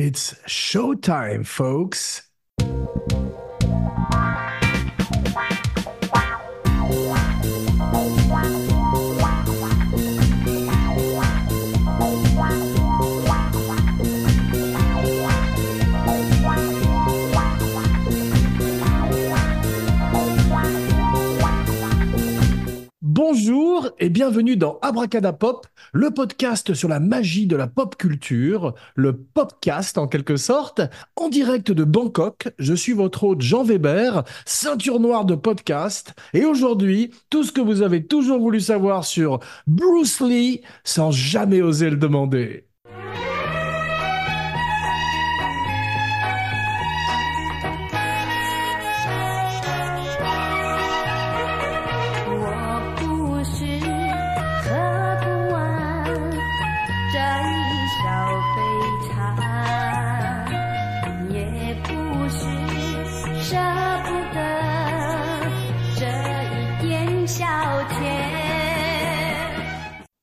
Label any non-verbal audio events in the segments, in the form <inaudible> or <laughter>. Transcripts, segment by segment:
It's showtime, folks. Bonjour et bienvenue dans Abracadapop, le podcast sur la magie de la pop culture, le popcast en quelque sorte, en direct de Bangkok. Je suis votre hôte Jean Weber, ceinture noire de podcast, et aujourd'hui, tout ce que vous avez toujours voulu savoir sur Bruce Lee sans jamais oser le demander.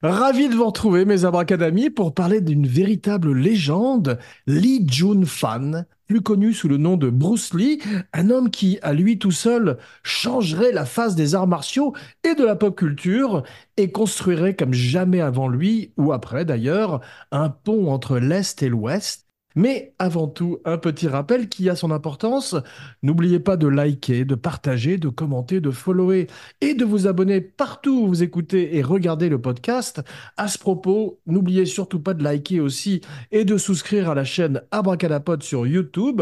Ravi de vous retrouver, mes abracadamis, pour parler d'une véritable légende, Lee Jun-fan, plus connu sous le nom de Bruce Lee, un homme qui, à lui tout seul, changerait la face des arts martiaux et de la pop culture et construirait comme jamais avant lui, ou après d'ailleurs, un pont entre l'Est et l'Ouest mais avant tout, un petit rappel qui a son importance. N'oubliez pas de liker, de partager, de commenter, de follower et de vous abonner partout où vous écoutez et regardez le podcast. À ce propos, n'oubliez surtout pas de liker aussi et de souscrire à la chaîne Abracadapod sur YouTube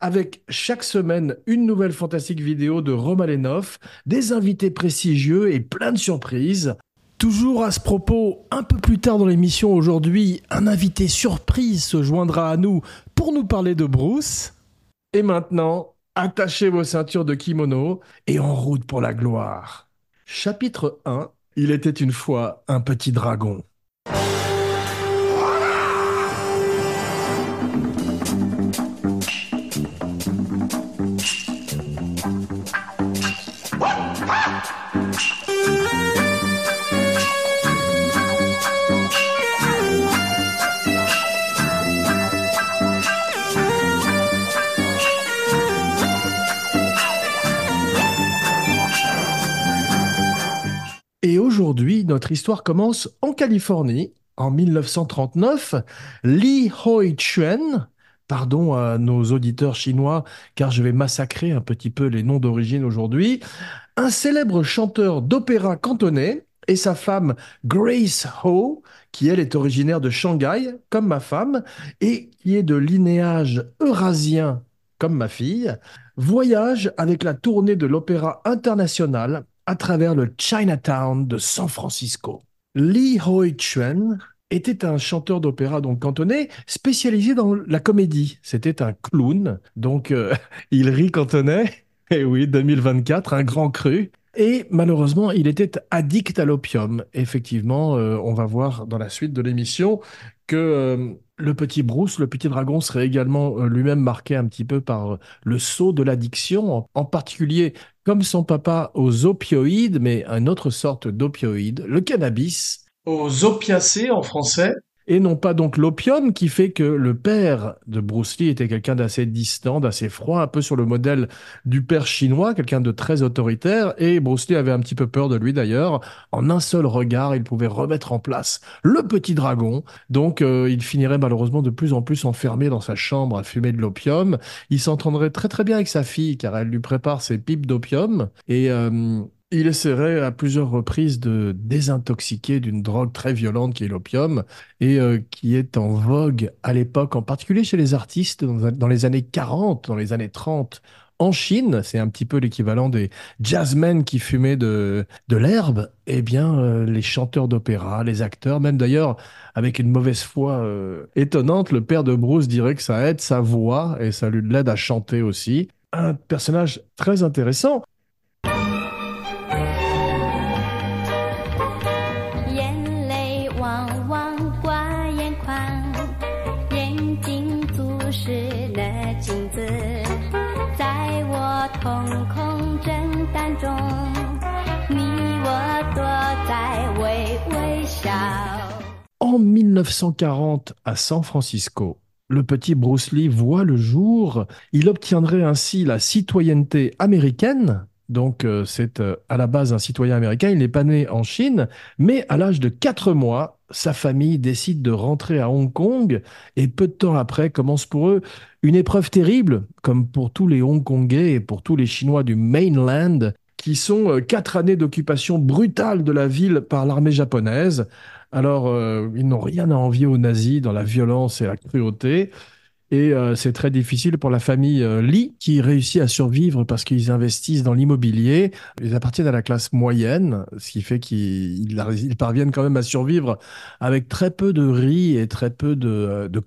avec chaque semaine une nouvelle fantastique vidéo de Romalenov, des invités prestigieux et plein de surprises. Toujours à ce propos, un peu plus tard dans l'émission aujourd'hui, un invité surprise se joindra à nous pour nous parler de Bruce. Et maintenant, attachez vos ceintures de kimono et en route pour la gloire. Chapitre 1 Il était une fois un petit dragon. Notre histoire commence en Californie, en 1939. Li Hoi Chuen, pardon à nos auditeurs chinois, car je vais massacrer un petit peu les noms d'origine aujourd'hui, un célèbre chanteur d'opéra cantonais et sa femme Grace Ho, qui elle est originaire de Shanghai, comme ma femme, et qui est de linéage eurasien, comme ma fille, voyagent avec la tournée de l'opéra international à travers le Chinatown de San Francisco. Li Hoi Chuen était un chanteur d'opéra donc cantonais spécialisé dans la comédie. C'était un clown, donc euh, <laughs> il rit cantonais. <laughs> Et oui, 2024, un grand cru. Et malheureusement, il était addict à l'opium. Effectivement, euh, on va voir dans la suite de l'émission que euh, le petit Bruce, le petit dragon, serait également lui-même marqué un petit peu par le saut de l'addiction, en particulier comme son papa aux opioïdes, mais une autre sorte d'opioïde, le cannabis, aux opiacés en français, et non pas donc l'opium qui fait que le père de Bruce Lee était quelqu'un d'assez distant, d'assez froid, un peu sur le modèle du père chinois, quelqu'un de très autoritaire, et Bruce Lee avait un petit peu peur de lui d'ailleurs. En un seul regard, il pouvait remettre en place le petit dragon, donc euh, il finirait malheureusement de plus en plus enfermé dans sa chambre à fumer de l'opium. Il s'entendrait très très bien avec sa fille, car elle lui prépare ses pipes d'opium, et... Euh, il essaierait à plusieurs reprises de désintoxiquer d'une drogue très violente qui est l'opium et euh, qui est en vogue à l'époque, en particulier chez les artistes dans, les années 40, dans les années 30. En Chine, c'est un petit peu l'équivalent des jazzmen qui fumaient de, de l'herbe. Eh bien, euh, les chanteurs d'opéra, les acteurs, même d'ailleurs avec une mauvaise foi euh, étonnante, le père de Bruce dirait que ça aide sa voix et ça lui l'aide à chanter aussi. Un personnage très intéressant. En 1940, à San Francisco, le petit Bruce Lee voit le jour. Il obtiendrait ainsi la citoyenneté américaine. Donc, euh, c'est euh, à la base un citoyen américain. Il n'est pas né en Chine, mais à l'âge de 4 mois, sa famille décide de rentrer à Hong Kong. Et peu de temps après, commence pour eux une épreuve terrible, comme pour tous les Hongkongais et pour tous les Chinois du mainland, qui sont euh, quatre années d'occupation brutale de la ville par l'armée japonaise. Alors, euh, ils n'ont rien à envier aux nazis dans la violence et la cruauté. Et euh, c'est très difficile pour la famille euh, Lee, qui réussit à survivre parce qu'ils investissent dans l'immobilier. Ils appartiennent à la classe moyenne, ce qui fait qu'ils ils- ils parviennent quand même à survivre avec très peu de riz et très peu de, euh, de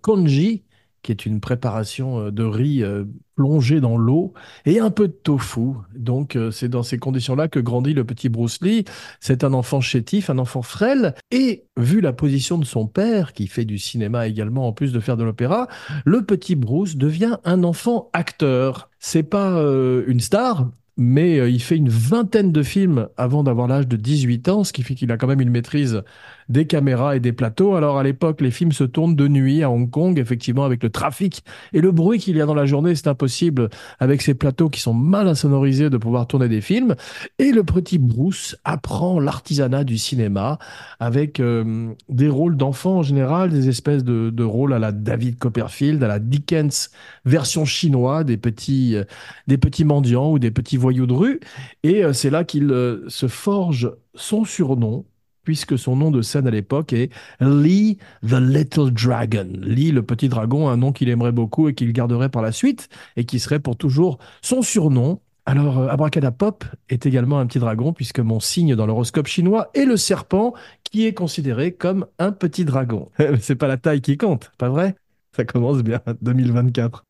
qui est une préparation euh, de riz euh, plongé dans l'eau, et un peu de tofu. Donc, euh, c'est dans ces conditions-là que grandit le petit Bruce Lee. C'est un enfant chétif, un enfant frêle, et vu la position de son père, qui fait du cinéma également en plus de faire de l'opéra, le petit Bruce devient un enfant acteur. C'est pas une star, mais il fait une vingtaine de films avant d'avoir l'âge de 18 ans, ce qui fait qu'il a quand même une maîtrise des caméras et des plateaux. Alors à l'époque, les films se tournent de nuit à Hong Kong, effectivement, avec le trafic et le bruit qu'il y a dans la journée, c'est impossible avec ces plateaux qui sont mal insonorisés de pouvoir tourner des films. Et le petit Bruce apprend l'artisanat du cinéma avec euh, des rôles d'enfants en général, des espèces de, rôles à la David Copperfield, à la Dickens version chinois, des petits, euh, des petits mendiants ou des petits voyous de rue. Et euh, c'est là qu'il se forge son surnom, puisque son nom de scène à l'époque est Lee the Little Dragon. Lee le petit dragon, un nom qu'il aimerait beaucoup et qu'il garderait par la suite, et qui serait pour toujours son surnom. Alors, euh, Abracadapop est également un petit dragon, puisque mon signe dans l'horoscope chinois est le serpent, qui est considéré comme un petit dragon. <laughs> C'est pas la taille qui compte, pas vrai? Ça commence bien, 2024.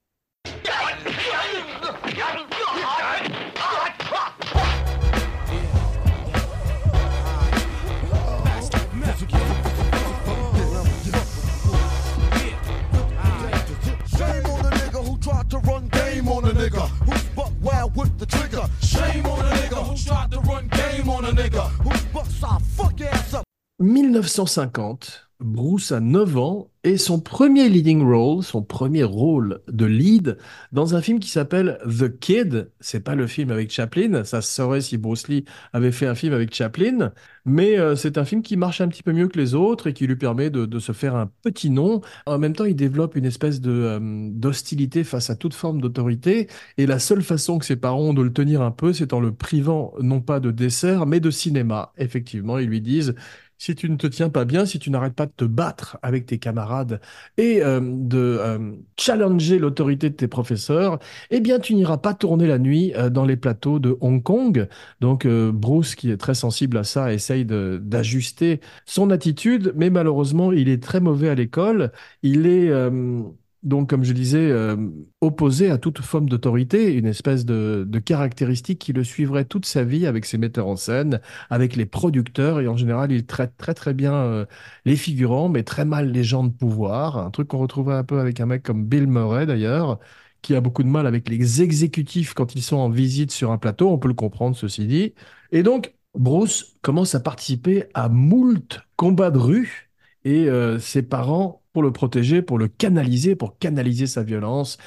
With the trigger. Shame on a nigga who tried to run game on a nigga who's buck our fuck ass up. 1950, Bruce a 9 ans et son premier leading role, son premier rôle de lead dans un film qui s'appelle The Kid. C'est pas le film avec Chaplin, ça se saurait si Bruce Lee avait fait un film avec Chaplin, mais euh, c'est un film qui marche un petit peu mieux que les autres et qui lui permet de, se faire un petit nom. En même temps, il développe une espèce de euh, d'hostilité face à toute forme d'autorité et la seule façon que ses parents ont de le tenir un peu, c'est en le privant non pas de dessert, mais de cinéma. Effectivement, ils lui disent si tu ne te tiens pas bien, si tu n'arrêtes pas de te battre avec tes camarades et euh, de euh, challenger l'autorité de tes professeurs, eh bien, tu n'iras pas tourner la nuit euh, dans les plateaux de Hong Kong. Donc, Bruce, qui est très sensible à ça, essaye d'ajuster son attitude, mais malheureusement, il est très mauvais à l'école. Il est... donc, comme je disais, euh, opposé à toute forme d'autorité, une espèce de, de caractéristique qui le suivrait toute sa vie avec ses metteurs en scène, avec les producteurs, et en général, il traite très très bien euh, les figurants, mais très mal les gens de pouvoir. Un truc qu'on retrouvait un peu avec un mec comme Bill Murray d'ailleurs, qui a beaucoup de mal avec les exécutifs quand ils sont en visite sur un plateau, on peut le comprendre ceci dit. Et donc, Bruce commence à participer à moult combats de rue, et euh, ses parents, pour le protéger, pour le canaliser, pour canaliser sa violence,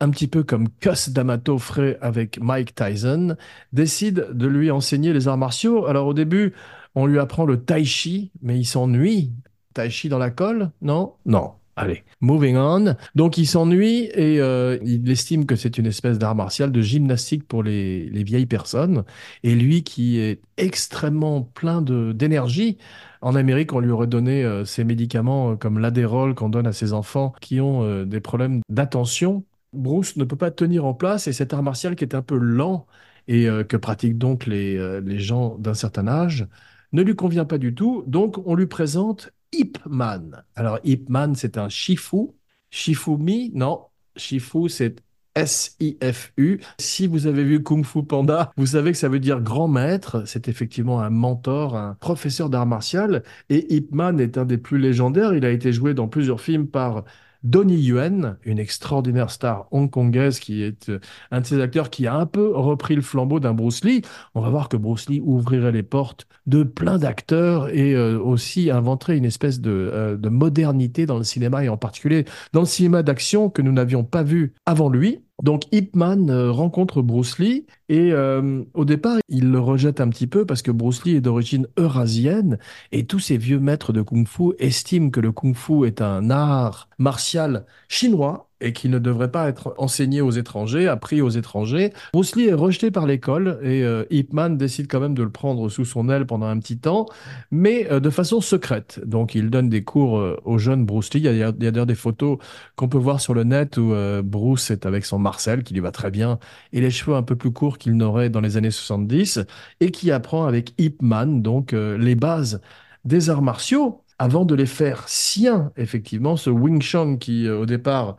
un petit peu comme Cus D'Amato ferait avec Mike Tyson, décide de lui enseigner les arts martiaux. Alors au début, on lui apprend le tai chi, mais il s'ennuie. Tai chi dans la colle? Non? Non. Allez, moving on. Donc il s'ennuie et euh, il estime que c'est une espèce d'art martial, de gymnastique pour les, les vieilles personnes. Et lui qui est extrêmement plein d'énergie, en Amérique, on lui aurait donné euh, ces médicaments euh, comme l'Adderall qu'on donne à ses enfants qui ont euh, des problèmes d'attention. Bruce ne peut pas tenir en place et cet art martial qui est un peu lent et euh, que pratiquent donc les, euh, les gens d'un certain âge ne lui convient pas du tout. Donc on lui présente Ip Man. Alors Ip Man, c'est un Shifu. Shifumi, non. Shifu, c'est S-I-F-U. Si vous avez vu Kung Fu Panda, vous savez que ça veut dire grand maître. C'est effectivement un mentor, un professeur d'art martial. Et Ip Man est un des plus légendaires. Il a été joué dans plusieurs films par Donnie Yuen, une extraordinaire star hongkongaise qui est euh, un de ces acteurs qui a un peu repris le flambeau d'un Bruce Lee. On va voir que Bruce Lee ouvrirait les portes de plein d'acteurs et euh, aussi inventerait une espèce euh, de modernité dans le cinéma et en particulier dans le cinéma d'action que nous n'avions pas vu avant lui. Donc Ip Man euh, rencontre Bruce Lee et euh, au départ il le rejette un petit peu parce que Bruce Lee est d'origine eurasienne et tous ces vieux maîtres de kung-fu estiment que le kung-fu est un art martial chinois et qu'il ne devrait pas être enseigné aux étrangers, appris aux étrangers. Bruce Lee est rejeté par l'école et euh, Ip Man décide quand même de le prendre sous son aile pendant un petit temps, mais euh, de façon secrète. Donc il donne des cours euh, au jeune Bruce Lee. Il y a, d'ailleurs des photos qu'on peut voir sur le net où euh, Bruce est avec son Marcel, qui lui va très bien, et les cheveux un peu plus courts qu'il n'aurait dans les années 70, et qui apprend avec Ip Man donc euh, les bases des arts martiaux avant de les faire siens, effectivement, ce Wing Chun qui, au départ,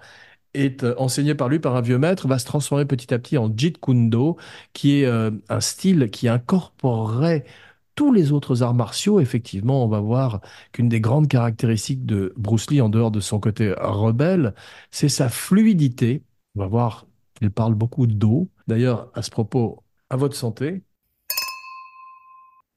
est euh, enseigné par lui par un vieux maître, va se transformer petit à petit en Jeet Kune Do, qui est euh, un style qui incorporerait tous les autres arts martiaux. Effectivement, on va voir qu'une des grandes caractéristiques de Bruce Lee, en dehors de son côté rebelle, c'est sa fluidité. On va voir qu'il parle beaucoup d'eau. D'ailleurs, à ce propos, à votre santé.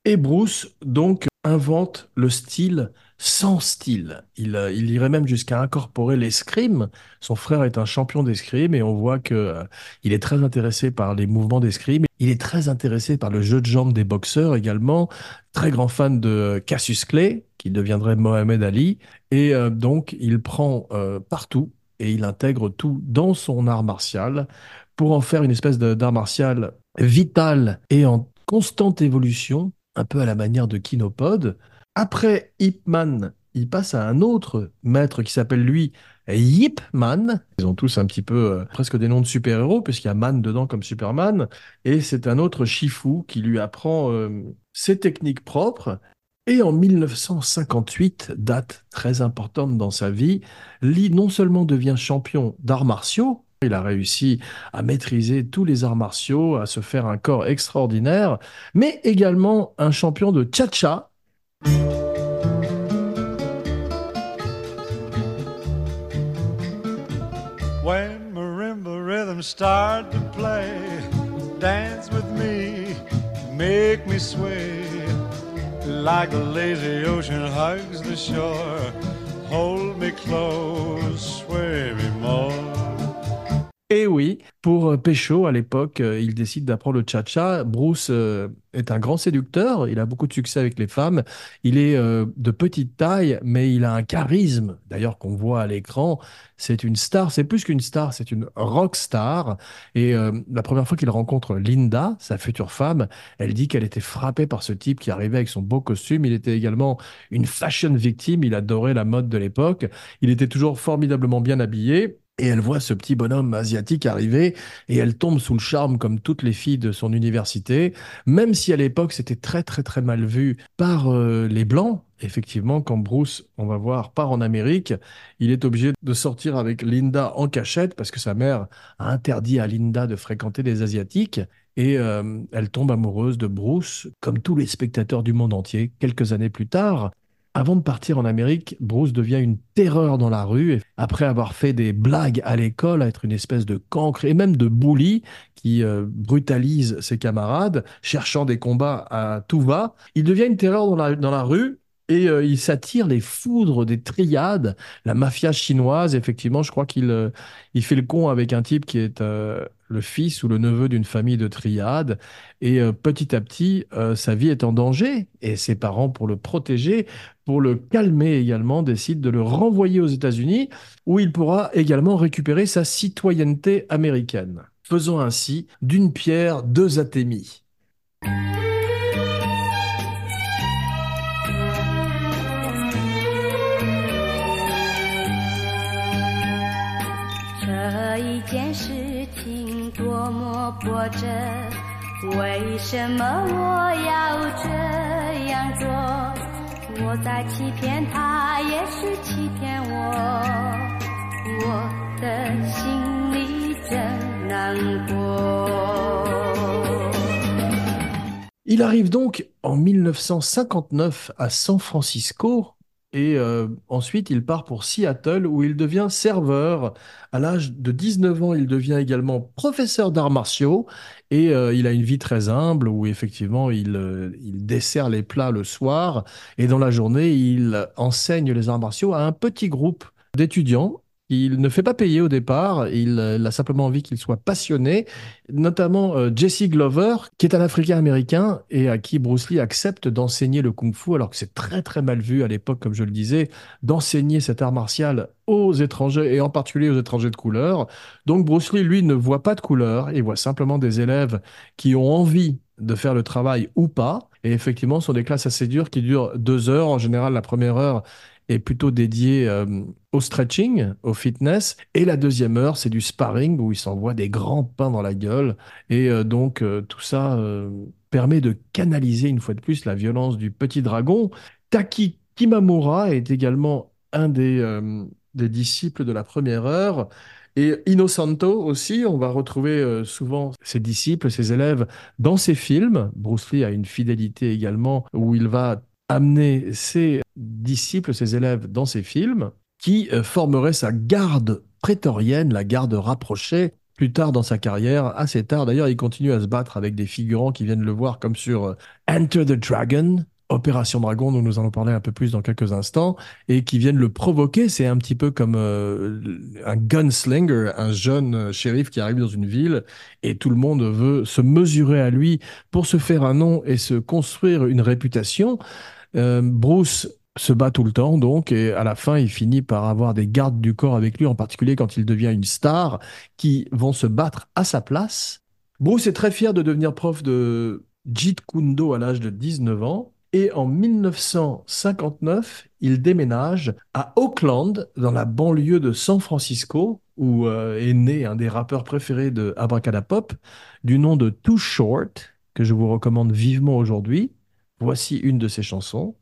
Et Bruce, donc, invente le style sans style. Il, euh, il irait même jusqu'à incorporer l'escrime. Son frère est un champion d'escrime et on voit que euh, il est très intéressé par les mouvements d'escrime. Il est très intéressé par le jeu de jambes des boxeurs également. Très grand fan de Cassius Clay, qui deviendrait Mohamed Ali. Et euh, donc, il prend partout et il intègre tout dans son art martial pour en faire une espèce d'art martial vital et en constante évolution, un peu à la manière de Kinopod. Après Ip Man, il passe à un autre maître qui s'appelle lui Yip Man. Ils ont tous un petit peu euh, presque des noms de super-héros puisqu'il y a Man dedans comme Superman. Et c'est un autre Shifu qui lui apprend euh, ses techniques propres. Et en 1958, date très importante dans sa vie, Lee non seulement devient champion d'arts martiaux, il a réussi à maîtriser tous les arts martiaux, à se faire un corps extraordinaire, mais également un champion de cha-cha. When marimba rhythms start to play, dance with me, make me sway like the lazy ocean hugs the shore. Hold me close, sway me more. Et oui, pour euh, Pécho, à l'époque, euh, il décide d'apprendre le cha-cha. Bruce euh, est un grand séducteur, il a beaucoup de succès avec les femmes. Il est de petite taille, mais il a un charisme, d'ailleurs qu'on voit à l'écran. C'est une star, c'est plus qu'une star, c'est une rock star. Et la première fois qu'il rencontre Linda, sa future femme, elle dit qu'elle était frappée par ce type qui arrivait avec son beau costume. Il était également une fashion victime, il adorait la mode de l'époque. Il était toujours formidablement bien habillé. Et elle voit ce petit bonhomme asiatique arriver et elle tombe sous le charme comme toutes les filles de son université, même si à l'époque c'était très très très mal vu par euh, les Blancs. Effectivement, quand Bruce, on va voir, part en Amérique, il est obligé de sortir avec Linda en cachette parce que sa mère a interdit à Linda de fréquenter des Asiatiques. Et euh, elle tombe amoureuse de Bruce, comme tous les spectateurs du monde entier, quelques années plus tard. Avant de partir en Amérique, Bruce devient une terreur dans la rue. Et Après avoir fait des blagues à l'école, à être une espèce de cancre et même de bully qui euh, brutalise ses camarades, cherchant des combats à tout va, il devient une terreur dans la, dans la rue. Et euh, il s'attire les foudres des triades, la mafia chinoise. Effectivement, je crois qu'il euh, il fait le con avec un type qui est euh, le fils ou le neveu d'une famille de triades. Et petit à petit, sa vie est en danger. Et ses parents, pour le protéger, pour le calmer également, décident de le renvoyer aux États-Unis, où il pourra également récupérer sa citoyenneté américaine. Faisant ainsi d'une pierre deux athémies. 多么波折，为什么我要这样做？我在欺骗他，也是欺骗我，我的心里真难过。 Il arrive donc en 1959 à San Francisco et euh, ensuite, il part pour Seattle où il devient serveur. À l'âge de 19 ans, il devient également professeur d'arts martiaux et euh, il a une vie très humble où effectivement euh, il dessert les plats le soir et dans la journée, il enseigne les arts martiaux à un petit groupe d'étudiants. Il ne fait pas payer au départ, il, euh, a simplement envie qu'il soit passionné, notamment euh, Jesse Glover, qui est un Africain-Américain et à qui Bruce Lee accepte d'enseigner le kung-fu, alors que c'est très très mal vu à l'époque, comme je le disais, d'enseigner cet art martial aux étrangers et en particulier aux étrangers de couleur. Donc Bruce Lee, lui, ne voit pas de couleur, il voit simplement des élèves qui ont envie de faire le travail ou pas. Et effectivement, ce sont des classes assez dures qui durent deux heures. En général, la première heure est plutôt dédié euh, au stretching, au fitness. Et la deuxième heure, c'est du sparring où il s'envoie des grands pains dans la gueule. Et euh, donc, euh, tout ça permet de canaliser une fois de plus la violence du petit dragon. Taki Kimamura est également un des, des disciples de la première heure. Et Innocento aussi, on va retrouver souvent ses disciples, ses élèves dans ses films. Bruce Lee a une fidélité également où il va amener ses disciples, ses élèves dans ses films, qui euh, formeraient sa garde prétorienne, la garde rapprochée, plus tard dans sa carrière, assez tard. D'ailleurs, il continue à se battre avec des figurants qui viennent le voir, comme sur euh, Enter the Dragon, Opération Dragon, dont nous allons parler un peu plus dans quelques instants, et qui viennent le provoquer. C'est un petit peu comme euh, un gunslinger, un jeune shérif qui arrive dans une ville, et tout le monde veut se mesurer à lui pour se faire un nom et se construire une réputation. Bruce se bat tout le temps, donc, et à la fin, il finit par avoir des gardes du corps avec lui, en particulier quand il devient une star, qui vont se battre à sa place. Bruce est très fier de devenir prof de Jeet Kune à l'âge de 19 ans, et en 1959, il déménage à Oakland, dans la banlieue de San Francisco, où euh, est né un des rappeurs préférés de Abracadapop, du nom de Too Short, que je vous recommande vivement aujourd'hui. Voici une de ses chansons.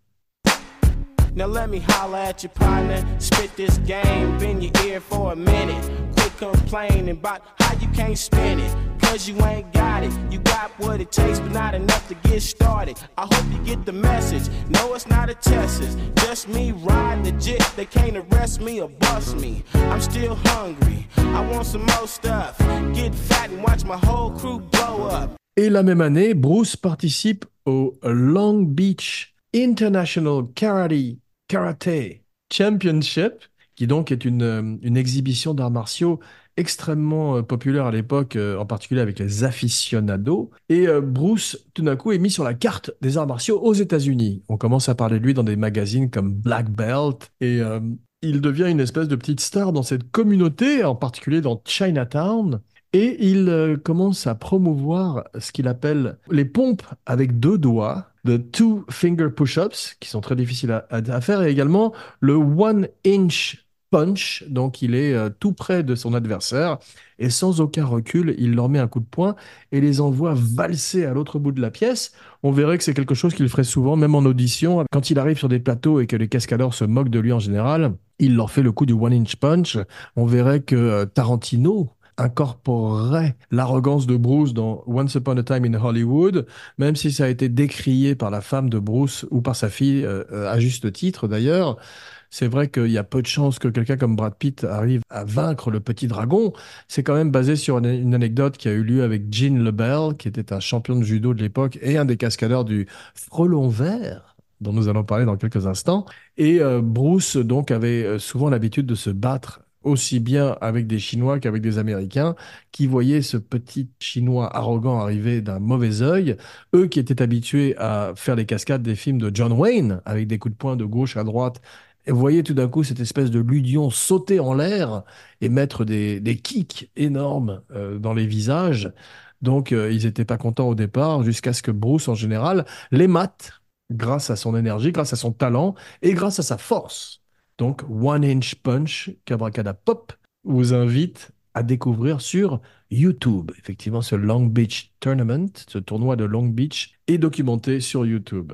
Now let me holler at your partner, spit this game in your ear for a minute. Quit complaining about how you can't spin it. Cause you ain't got it. You got what it takes, but not enough to get started. I hope you get the message. No, it's not a test, it's just me riding the jet. They can't arrest me or bust me. I'm still hungry. I want some more stuff. Get fat and watch my whole crew blow up. Et la même année, Bruce participe au Long Beach International Karate, Karate Championship, qui donc est une, euh, une exhibition d'arts martiaux extrêmement euh, populaire à l'époque, euh, en particulier avec les aficionados. Et Bruce, tout d'un coup, est mis sur la carte des arts martiaux aux États-Unis. On commence à parler de lui dans des magazines comme Black Belt, et il devient une espèce de petite star dans cette communauté, en particulier dans Chinatown. Et il commence à promouvoir ce qu'il appelle les pompes avec deux doigts, de two finger push-ups, qui sont très difficiles à, faire, et également le one inch punch, donc il est euh, tout près de son adversaire, et sans aucun recul, il leur met un coup de poing et les envoie valser à l'autre bout de la pièce. On verrait que c'est quelque chose qu'il ferait souvent, même en audition, quand il arrive sur des plateaux et que les cascadeurs se moquent de lui en général. Il leur fait le coup du one inch punch. On verrait que euh, Tarantino, incorporerait l'arrogance de Bruce dans Once Upon a Time in Hollywood, même si ça a été décrié par la femme de Bruce ou par sa fille, euh, euh, à juste titre d'ailleurs. C'est vrai qu'il y a peu de chances que quelqu'un comme Brad Pitt arrive à vaincre le petit dragon. C'est quand même basé sur une, anecdote qui a eu lieu avec Gene LeBell, qui était un champion de judo de l'époque et un des cascadeurs du frelon vert dont nous allons parler dans quelques instants. Et euh, Bruce, donc, avait souvent l'habitude de se battre aussi bien avec des Chinois qu'avec des Américains, qui voyaient ce petit Chinois arrogant arriver d'un mauvais œil, eux qui étaient habitués à faire les cascades des films de John Wayne, avec des coups de poing de gauche à droite, et voyaient tout d'un coup cette espèce de ludion sauter en l'air et mettre des, des kicks énormes euh, dans les visages. Donc euh, ils n'étaient pas contents au départ, jusqu'à ce que Bruce, en général, les mate grâce à son énergie, grâce à son talent et grâce à sa force. Donc, One Inch Punch, Cabracada Pop, vous invite à découvrir sur YouTube. Effectivement, ce Long Beach Tournament, ce tournoi de Long Beach, est documenté sur YouTube.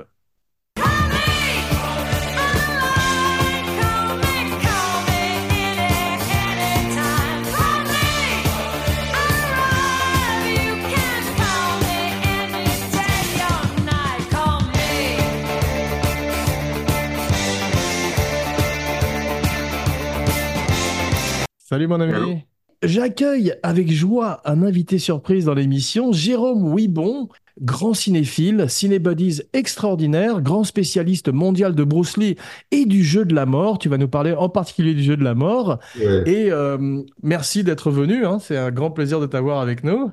Salut mon ami. J'accueille avec joie un invité surprise dans l'émission, Jérôme Ouibon, grand cinéphile, cinébuddies extraordinaire, grand spécialiste mondial de Bruce Lee et du jeu de la mort. Tu vas nous parler en particulier du jeu de la mort. Ouais, Et euh, merci d'être venu, hein. C'est un grand plaisir de t'avoir avec nous.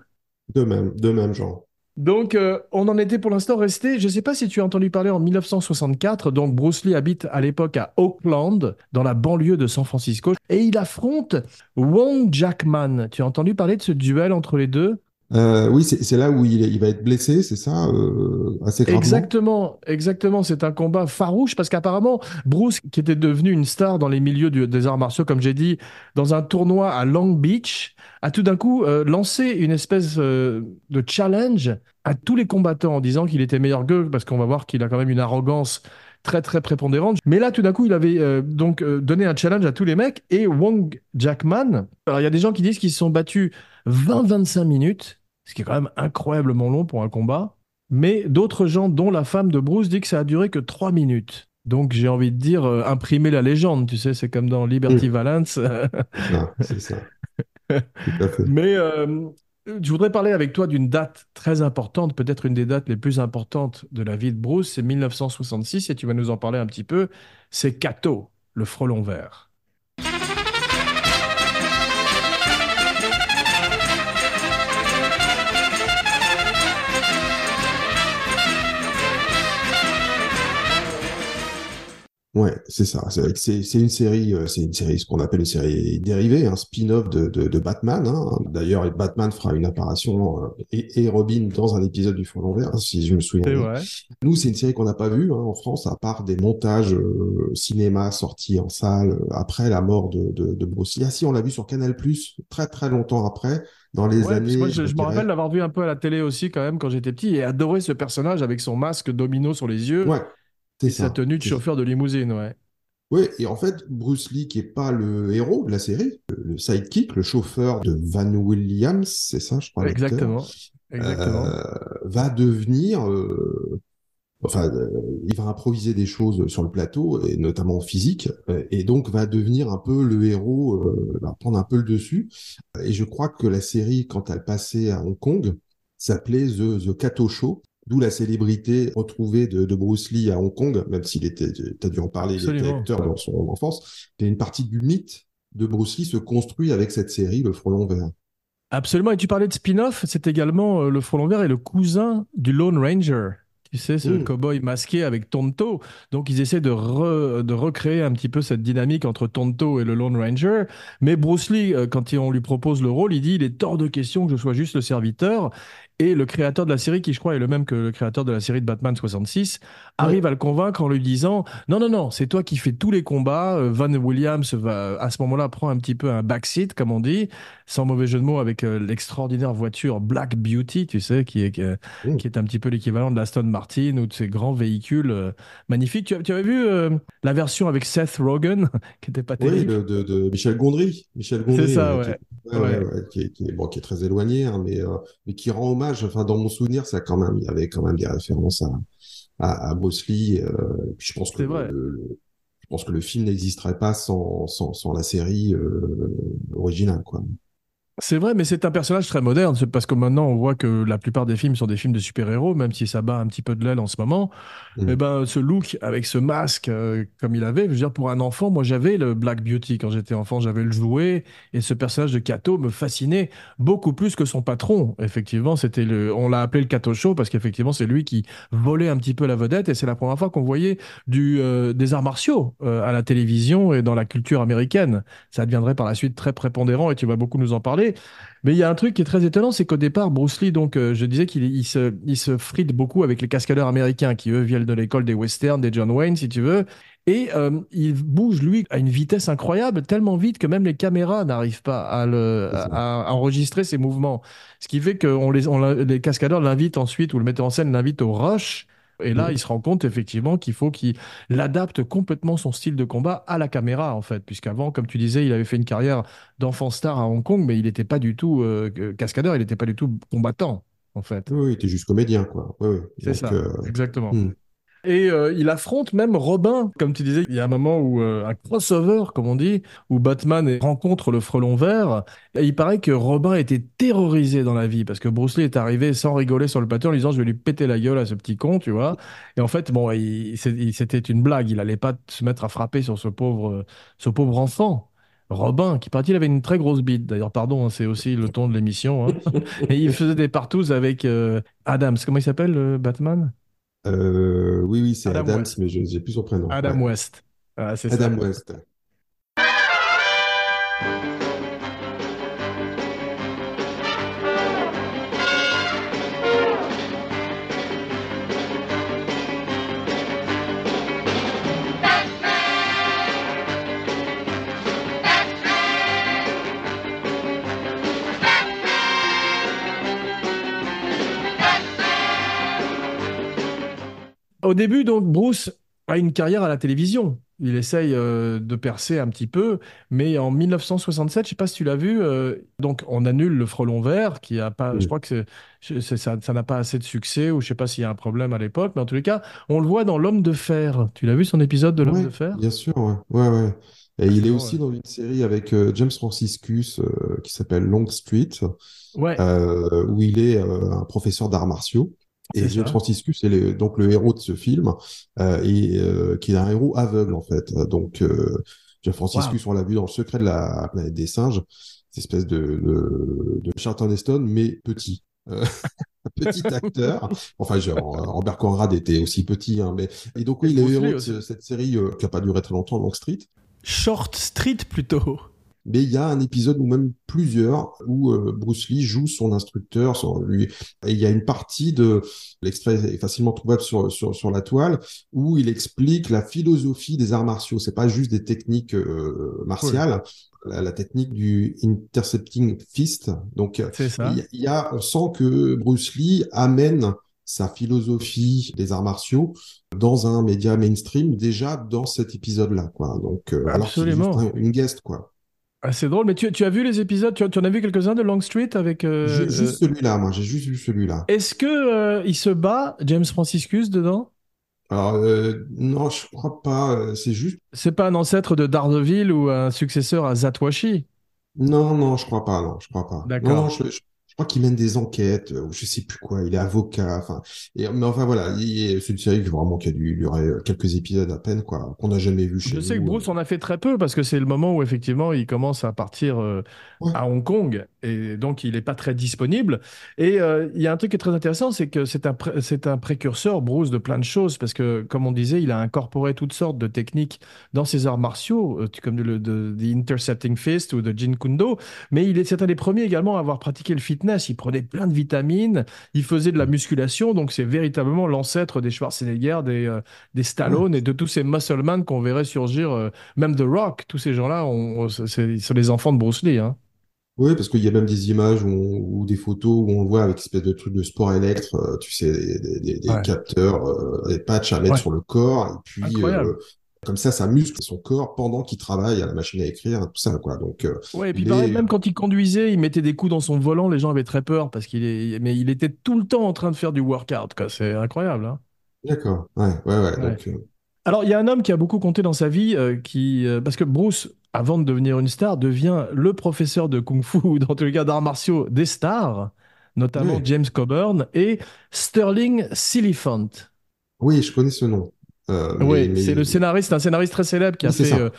de même, de même genre. Donc, euh, on en était pour l'instant resté. Je ne sais pas si tu as entendu parler en 1964. Donc, Bruce Lee habite à l'époque à Oakland, dans la banlieue de San Francisco, et il affronte Wong Jackman. Tu as entendu parler de ce duel entre les deux? Euh, oui, c'est là où il, va être blessé, c'est ça, euh, assez gravement? Exactement, exactement. C'est un combat farouche parce qu'apparemment, Bruce, qui était devenu une star dans les milieux des arts martiaux, comme j'ai dit, dans un tournoi à Long Beach, a tout d'un coup euh, lancé une espèce de challenge à tous les combattants en disant qu'il était meilleur qu'eux parce qu'on va voir qu'il a quand même une arrogance très très prépondérante. Mais là, tout d'un coup, il avait donc donné un challenge à tous les mecs et Wong Jackman. Alors, il y a des gens qui disent qu'ils se sont battus 20-25 minutes, ce qui est quand même incroyablement long pour un combat. Mais d'autres gens, dont la femme de Bruce, dit que ça a duré que 3 minutes. Donc j'ai envie de dire, euh, imprimer la légende, tu sais, c'est comme dans Liberty Mm. Valance. <laughs> Ah, c'est ça, tout à fait. Mais euh, je voudrais parler avec toi d'une date très importante, peut-être une des dates les plus importantes de la vie de Bruce, c'est 1966, et tu vas nous en parler un petit peu. C'est Kato, le frelon vert. Ouais, c'est ça. C'est une série, euh, c'est une série, ce qu'on appelle une série dérivée, un spin-off de, de, de Batman. hein. D'ailleurs, Batman fera une apparition euh, et, et Robin dans un épisode du Frelon Vert, si je me souviens vrai. Nous, c'est une série qu'on n'a pas vue hein, en France, à part des montages euh, cinéma sortis en salle après la mort de, de, de Bruce Lee. Ah si, on l'a vu sur Canal+, très très longtemps après, dans les Ouais, que moi, années, je, me rappelle l'avoir vu un peu à la télé aussi, quand même, quand j'étais petit, et adorer ce personnage avec son masque domino sur les yeux ouais, c'est sa ça. tenue de chauffeur de limousine, ouais. Ouais, et en fait, Bruce Lee, qui est pas le héros de la série, le sidekick, le chauffeur de Van Williams, c'est ça, je crois, Exactement. Exactement. euh, va devenir, euh, enfin, euh, il va improviser des choses sur le plateau, et notamment en physique, et donc va devenir un peu le héros, va prendre un peu le dessus. Et je crois que la série, quand elle passait à Hong Kong, s'appelait The, The Kato Show. D'où la célébrité retrouvée de, de Bruce Lee à Hong Kong, même s'il était, t'as dû en parler, il était Absolument. acteur dans son enfance. Et une partie du mythe de Bruce Lee se construit avec cette série, Le Frelon Vert. Absolument. Et tu parlais de spin-off, c'est également euh, le frelon vert et le cousin du Lone Ranger. Tu sais, ce Mm. cow-boy masqué avec Tonto. Donc, ils essaient de, re- de recréer un petit peu cette dynamique entre Tonto et le Lone Ranger. Mais Bruce Lee, euh, quand on lui propose le rôle, il dit il est hors de question que je sois juste le serviteur. Et le créateur de la série, qui je crois est le même que le créateur de la série de Batman 66, arrive à le convaincre en lui disant Non, non, non, c'est toi qui fais tous les combats. Euh, Van Williams va, à ce moment-là, prend un petit peu un backseat, comme on dit sans mauvais jeu de mots, avec euh, l'extraordinaire voiture Black Beauty, tu sais, qui est, qui est, Mm. qui est un petit peu l'équivalent de l'Aston Martin ou de ces grands véhicules euh, magnifiques. Tu, as- tu avais vu euh, la version avec Seth Rogen, <laughs> qui n'était pas Oui, terrible? de, de, de Michel Gondry. Michel C'est Gondry, ça, euh, qui ouais. ouais, ouais, Ouais. ouais, qui est, qui est- bon, qui est très éloigné, hein, mais, euh, mais qui rend hommage. Enfin, dans mon souvenir, ça quand même, il y avait quand même des références à, à, à Bruce Lee. euh, et puis je pense que vrai. le- je pense que le film n'existerait pas sans, sans, sans la série euh, originale, quoi. C'est vrai, mais c'est un personnage très moderne, parce que maintenant on voit que la plupart des films sont des films de super-héros, même si ça bat un petit peu de l'aile en ce moment. Mm. Eh ben, ce look avec ce masque euh, comme il avait, je veux dire, pour un enfant, moi j'avais le Black Beauty quand j'étais enfant, j'avais le jouet, et ce personnage de Kato me fascinait beaucoup plus que son patron. Effectivement, c'était le, on l'a appelé le Kato Show parce qu'effectivement c'est lui qui volait un petit peu la vedette, et c'est la première fois qu'on voyait du, euh, des arts martiaux euh, à la télévision et dans la culture américaine. Ça deviendrait par la suite très prépondérant, et tu vas beaucoup nous en parler. Mais il y a un truc qui est très étonnant, c'est qu'au départ, Bruce Lee, donc, euh, je disais qu'il il se, il se frite beaucoup avec les cascadeurs américains qui, eux, viennent de l'école des westerns, des John Wayne, si tu veux. Et euh, il bouge, lui, à une vitesse incroyable, tellement vite que même les caméras n'arrivent pas à, le, C'est ça. à, à enregistrer ses mouvements. Ce qui fait que on les, on les cascadeurs l'invitent ensuite, ou le metteur en scène l'invite au rush. Et là, Mhm. il se rend compte effectivement qu'il faut qu'il adapte complètement son style de combat à la caméra, en fait. Puisqu'avant, comme tu disais, il avait fait une carrière d'enfant star à Hong Kong, mais il n'était pas du tout euh, cascadeur, il n'était pas du tout combattant, en fait. Oui, oui, t'es juste comédien, quoi. Oui, oui. C'est ça, euh, exactement. hmm. Et euh, il affronte même Robin, comme tu disais, il y a un moment où euh, un crossover, comme on dit, où Batman rencontre le frelon vert. Et il paraît que Robin était terrorisé dans la vie parce que Bruce Lee est arrivé sans rigoler sur le plateau en lui disant je vais lui péter la gueule à ce petit con, tu vois. Et en fait, bon, c'était une blague. Il allait pas se mettre à frapper sur ce pauvre, enfant. Robin, qui paraît-il avait une très grosse bite. D'ailleurs, pardon, hein, c'est aussi le ton de l'émission. hein. <laughs> Et il faisait des partous avec euh, Adams. Comment il s'appelle, le Batman? Euh, oui, oui, c'est Adam Adams, West. mais je n'ai plus son prénom. Adam Ouais. West. Ah, ça. Adam West. Au début, donc, Bruce a une carrière à la télévision. Il essaye euh, de percer un petit peu, mais en 1967, je sais pas si tu l'as vu, euh, donc on annule le Frelon Vert, qui a pas, je crois que ça, ça n'a pas assez de succès, ou je sais pas s'il y a un problème à l'époque, mais en tous les cas, on le voit dans L'Homme de Fer. Tu l'as vu son épisode de L'Homme Ouais, de Fer? bien sûr, ouais. Ouais, ouais. Et il est aussi dans une série avec euh, James Franciscus euh, qui s'appelle Long Street, Ouais, euh, où il est un professeur d'arts martiaux. Et c'est ça. Franciscus est le- donc le héros de ce film, euh, et euh, qui est un héros aveugle en fait. Donc euh, Waouh. Franciscus, on l'a vu dans Le Secret de la planète des singes, cette espèce de, de, de Charlton Heston, mais petit. Euh, <laughs> petit <laughs> acteur. Enfin, genre, Robert Conrad était aussi petit, hein, mais et donc oui, il est héros de cette série euh, qui a pas duré très longtemps, Long Street. Short Street plutôt. Mais il y a un épisode ou même plusieurs où euh, Bruce Lee joue son instructeur, son, lui, et il y a une partie de l'extrait est facilement trouvable sur, sur, sur la toile où il explique la philosophie des arts martiaux. C'est pas juste des techniques euh, martiales, la, la technique du intercepting fist. Donc euh, C'est il y, a- il y a, on sent que Bruce Lee amène sa philosophie des arts martiaux dans un média mainstream déjà dans cet épisode-là, quoi. Donc, euh, alors qu'il est juste Absolument. un- une guest, quoi. Ah, c'est drôle, mais tu, tu as vu les épisodes, tu, tu en as vu quelques-uns de Long Street avec... euh, Ju- Juste celui-là, moi, j'ai juste vu celui-là. Est-ce que euh, il se bat, James Franciscus, dedans? Alors, euh, non, je crois pas. C'est juste. C'est pas un ancêtre de Daredevil ou un successeur à Zatwashi? Non, non, je crois pas. Non, je crois pas. Non, D'accord. non, je, je- je crois qu'il mène des enquêtes, euh, ou je sais plus quoi. Il est avocat. Enfin, et, mais enfin voilà, il- c'est une série vraiment qui a dû durer euh, quelques épisodes à peine, quoi, qu'on n'a jamais vu chez Je sais que nous. Bruce en a fait très peu parce que c'est le moment où effectivement il commence à partir euh, Ouais. à Hong Kong et donc il n'est pas très disponible. Et euh, il y a un truc qui est très intéressant, c'est que c'est un, pré- c'est un précurseur, Bruce, de plein de choses parce que, comme on disait, il a incorporé toutes sortes de techniques dans ses arts martiaux, euh, comme le de, The Intercepting Fist ou de Jeet Kune Do. Mais il est, c'est un des premiers également à avoir pratiqué le fitness. Il prenait plein de vitamines, il faisait de la musculation, donc c'est véritablement l'ancêtre des Schwarzenegger, des, euh, des Stallone et de tous ces musclemen qu'on verrait surgir, euh, même The Rock, tous ces gens-là, on, on- c'est les enfants de Bruce Lee. Hein. Oui, parce qu'il y a même des images ou des photos où on le voit avec une espèce de truc de sport électre, euh, tu sais, des, des- des- des Ouais. capteurs, euh, des patchs à mettre Ouais. sur le corps, et puis euh, comme ça, ça muscle son corps pendant qu'il travaille à la machine à écrire, tout ça, quoi. Donc, euh, Ouais, et puis il pareil, est- même quand il conduisait, il mettait des coups dans son volant, les gens avaient très peur parce qu'il est, mais il était tout le temps en train de faire du workout, quoi. C'est incroyable, hein. D'accord, ouais, ouais, ouais. Ouais. Donc, euh, Alors, il y a un homme qui a beaucoup compté dans sa vie, euh, qui, parce que Bruce, avant de devenir une star, devient le professeur de kung-fu, <laughs> ou dans tous les cas d'arts martiaux des stars, notamment. James Coburn et Sterling Siliphant. oui, je connais ce nom. Euh, Oui, mais- c'est le scénariste, un scénariste très célèbre qui a fait euh,